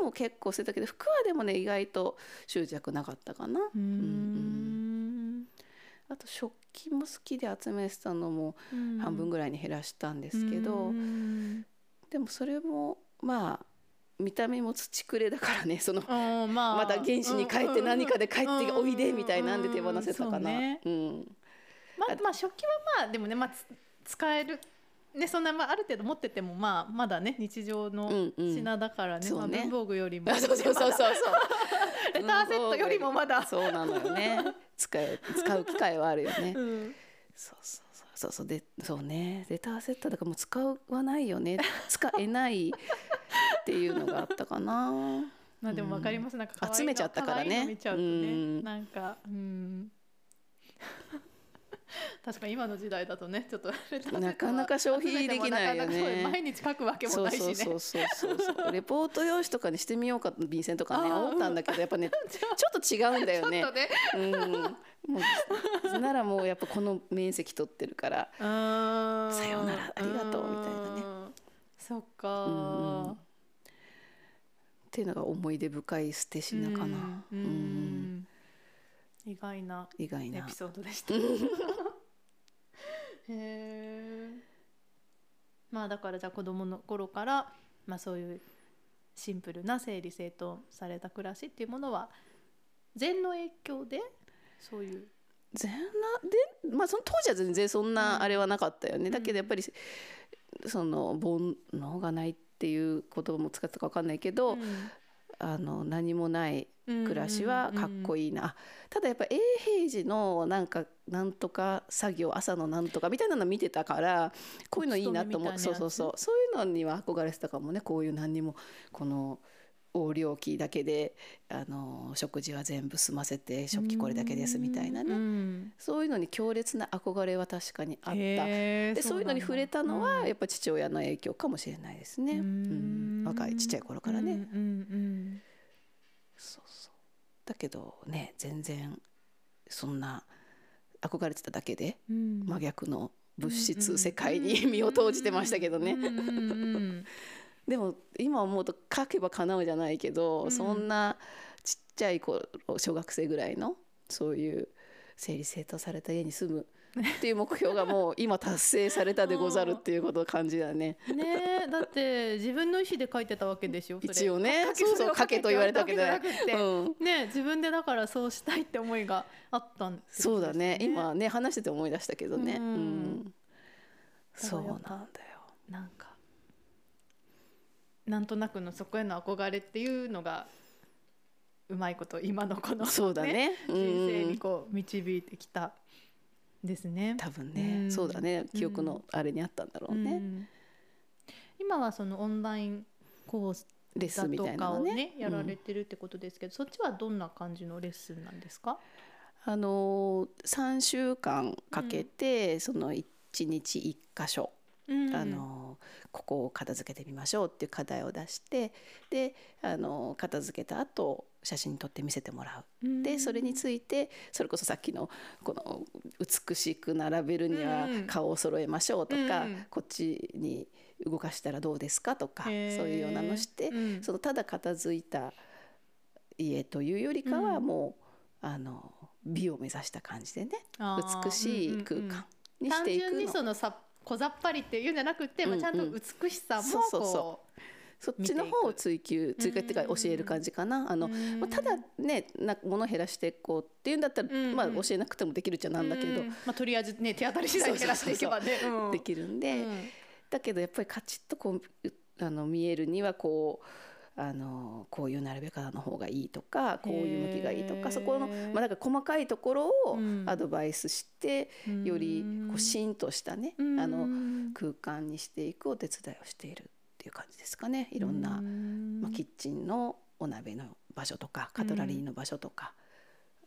も結構捨てたけど服はでもね意外と執着なかったかな、うーんあと食器も好きで集めてたのも半分ぐらいに減らしたんですけど、うん。でもそれもまあ見た目も土くれだからねそのまあ。また原始に帰って何かで帰っておいでみたいなんで手放せたかな。ね。うん。まあまあ食器はまあでもねまあつ使えるねそんなまあある程度持っててもまあまだね日常の品だからね,、文房具よりも。そうそうそうそう。レターセットよりもまだ。そうなのよね。使え使う機会はあるよね。うん。そうそうそうそう。そうでそうね。レターセットだからもう使わないよね。使えないっていうのがあったかな。まあでもわかります、なんか可愛いの集めちゃったからね。ね、うん。なんかうん確かに今の時代だとねちょっとなかなか消費できないよね。毎日書くわけもそうないしね。そうそうそうそうそう。レポート用紙とかにしてみようか便箋とかね思ったんだけどやっぱね ちょっと違うんだよね。ね。うん。もうならもうやっぱこの面積取ってるからささようならありがとうみたいなね。そっか。うんっていうのが思い出深い捨て品かな、うん。うん意外な意外なエピソードでした。へえ。まあだからじゃあ子供の頃からまあそういうシンプルな整理整頓された暮らしっていうものは禅の影響でそういう。全なでまあその当時は全然そんうんなあれはなかったよね、んだけどやっぱりその煩悩がないっていう言葉も使ってたか分かんないけど、あの何もない暮らしはかっこいい。な、あただやっぱ永平寺のなんかなんとか作業朝のなんとかみたいなの見てたからこういうのいいなと思ってそうそうそうそう。いうのには憧れてたかもね。こういう何にもこの横領期だけであの食事は全部済ませて食器これだけですみたいなね、ね。そういうのに強烈な憧れは確かにあった。ででそういうのに触れたのはやっぱ父親の影響かもしれないですね、うん。若いちっちゃい頃からね、うんうんそうそう。だけどね全然そんな憧れてただけでうん。うん真逆の物質世界に身を投じてましたけどね。でも今思うと書けば叶うじゃないけど、うん。そんなちっちゃい頃小学生ぐらいのそういう整理整頓された家に住むっていう目標がもう今達成されたでござるっていうことを感じだね。ねえだって自分の意思で書いてたわけでしょ一応ね 書けと言われたわけじゃなくてうん、ねえ自分でだからそうしたいって思いがあったんですそうだね今ね話してて思い出したけどね。ううんんそうなんだよ。なんかなんとなくのそこへの憧れっていうのがうまいこと今のこのそうだね。うん人生にこう導いてきたですね。多分ね、うん。そうだね。記憶のあれにあったんだろうね、うん。今はそのオンラインコースレッスンみだとかたいなのね。をねやられてるってことですけど、そっちはどんな感じのレッスンなんですか？あのー、3週間かけて、その1日1箇所、うん。あのーここを片付けてみましょうっていう課題を出してで、あのー片付けた後写真撮って見せてもらう。でそれについてそれこそさっきのこの美しく並べるにはうん。顔を揃えましょうとか、うん。こっちに動かしたらどうですかとかそうへーいうようなのして、うん。そのただ片付いた家というよりかはうん。もう、あの美を目指した感じでね美しい空うんうんうん。間にし単ていく純にそののさ小ざっぱりっていうんじゃなくて、まあ、ちゃんとうんうん美しさもそうそっちの方を追求追求っていうか教える感じかな。あうのまあ、ただねな物減らしていこうっていうんだったら、まあ、教えなくてもできるじゃなんだけど、うん。まあ、とりあえずね手当たり次第に減らしていけばねうん。できるんで、うん。だけどやっぱりカチッとこうあの見えるにはこうあのこういう並べ方の方がいいとかこういう向きがいいとかそこの、まあ、なんか細かいところをうん。アドバイスして、よりこうシーンとしたね、あの空間にしていくお手伝いをしているっていう感じですかね。いろんな、まあ、キッチンのお鍋の場所とかカトラリーの場所とか、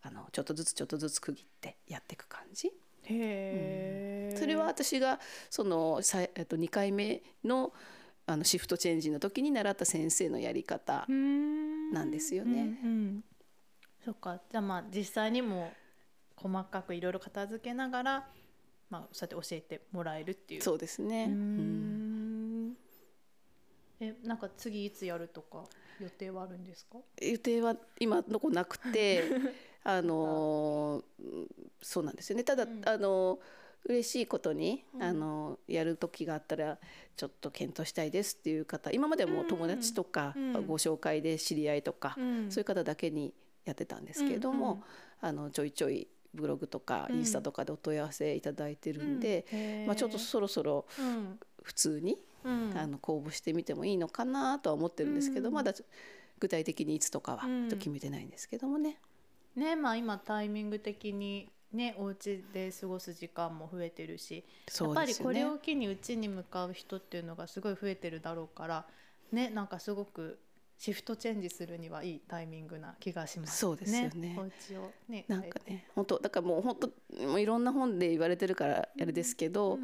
あのちょっとずつちょっとずつ区切ってやっていく感じ。へえそれは私がそのさ、えっと、2回目のあのシフトチェンジの時に習った先生のやり方ななんですよね。うんうん。そっか。じゃあまあ実際にも細かくいろいろ片付けながら、まあ、そうやって教えてもらえるっていう。そうですね。うんえなんか次いつやるとか予定はあるんですか？予定は今のこなくて あのーそうなんですよね。ただ、うん。あのー嬉しいことに、うん。あのーやる時があったらちょっと検討したいですっていう方今まではもう友達とか、うん。ご紹介で知り合いとか、ん。そういう方だけにやってたんですけれども、うんうんあのちょいちょいブログとかうん。インスタとかでお問い合わせいただいてるんで、うん。まあ、ちょっとそろそろうん。普通に、うん。あの公募してみてもいいのかなとは思ってるんですけど、うん。まだ具体的にいつとかはと決めてないんですけどもね。ねまあ今タイミング的にねお家で過ごす時間も増えてるしやっぱりこれを機にうちに向かう人っていうのがすごい増えてるだろうからねなんかすごくシフトチェンジするにはいいタイミングな気がします。そうですよね。お家をねなんかね本当だからもう本当もういろんな本で言われてるからあれですけど、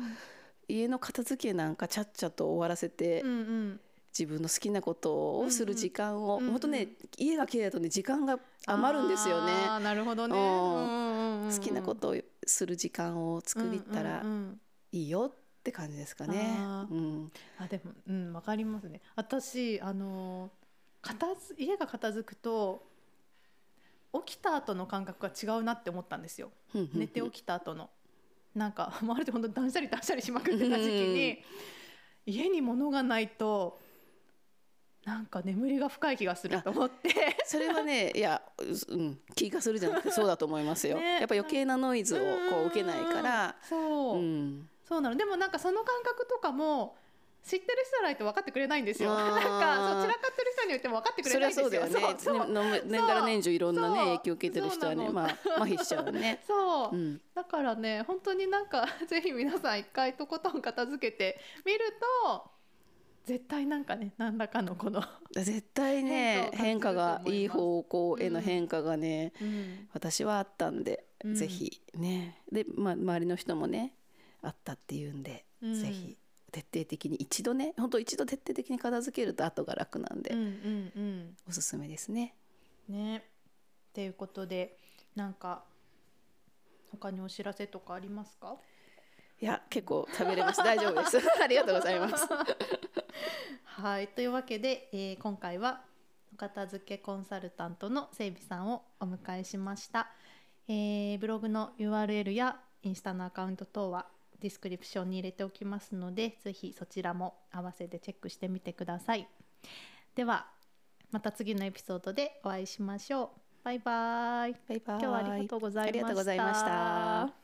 家の片付けなんかちゃっちゃと終わらせて、うんうん自分の好きなことをする時間を、うんうん。本当ね家が綺麗だとね時間が余るんですよね。あーなるほどね、うん。うんうんうん好きなことをする時間を作りたらうんうんうん。いいよって感じですかね。あー。うん、あでもうんわかりますね。私あの片づ家が片付くと起きた後の感覚が違うなって思ったんですよ。寝て起きた後のなんかまるで本当断捨離断捨離しまくってた時期に家に物がないとなんか眠りが深い気がすると思って。それはね いや、うん、気がするじゃなくてそうだと思いますよ。ね。やっぱ余計なノイズをこう受けないから。そう、うん。そうなの。でもなんかその感覚とかも知ってる人ないと分かってくれないんですよ。なんかそう散らかってる人に言っても分かってくれそないんですよ。れはそうだよね。そうそう。ねの年がら年中いろんなね影響を受けてる人はね、まあ麻痺しちゃうね。そう、うん、だからね本当になんか ぜひ皆さん一回とことん片付けてみると絶対なんかね何らかのこの、絶対ね変変化化がいいい方向への変化がね、うん。私はあったんで、うん。ぜひね。で、まあ、周りの人もねあったっていうんで、うん。ぜひ徹底的に一度ね本当一度徹底的に片付けると後が楽なんで、うんうんおすすめですね。うんね。っていうことでなんか他にお知らせとかありますか？いや結構食べれます。大丈夫です。ありがとうございます。はい。というわけで、えー今回はお片付けコンサルタントの整備さんをお迎えしました、えーブログの URL やインスタのアカウント等はディスクリプションに入れておきますのでぜひそちらも合わせてチェックしてみてください。ではまた次のエピソードでお会いしましょう。バイバイ。バイバイ。今日はありがとうございました。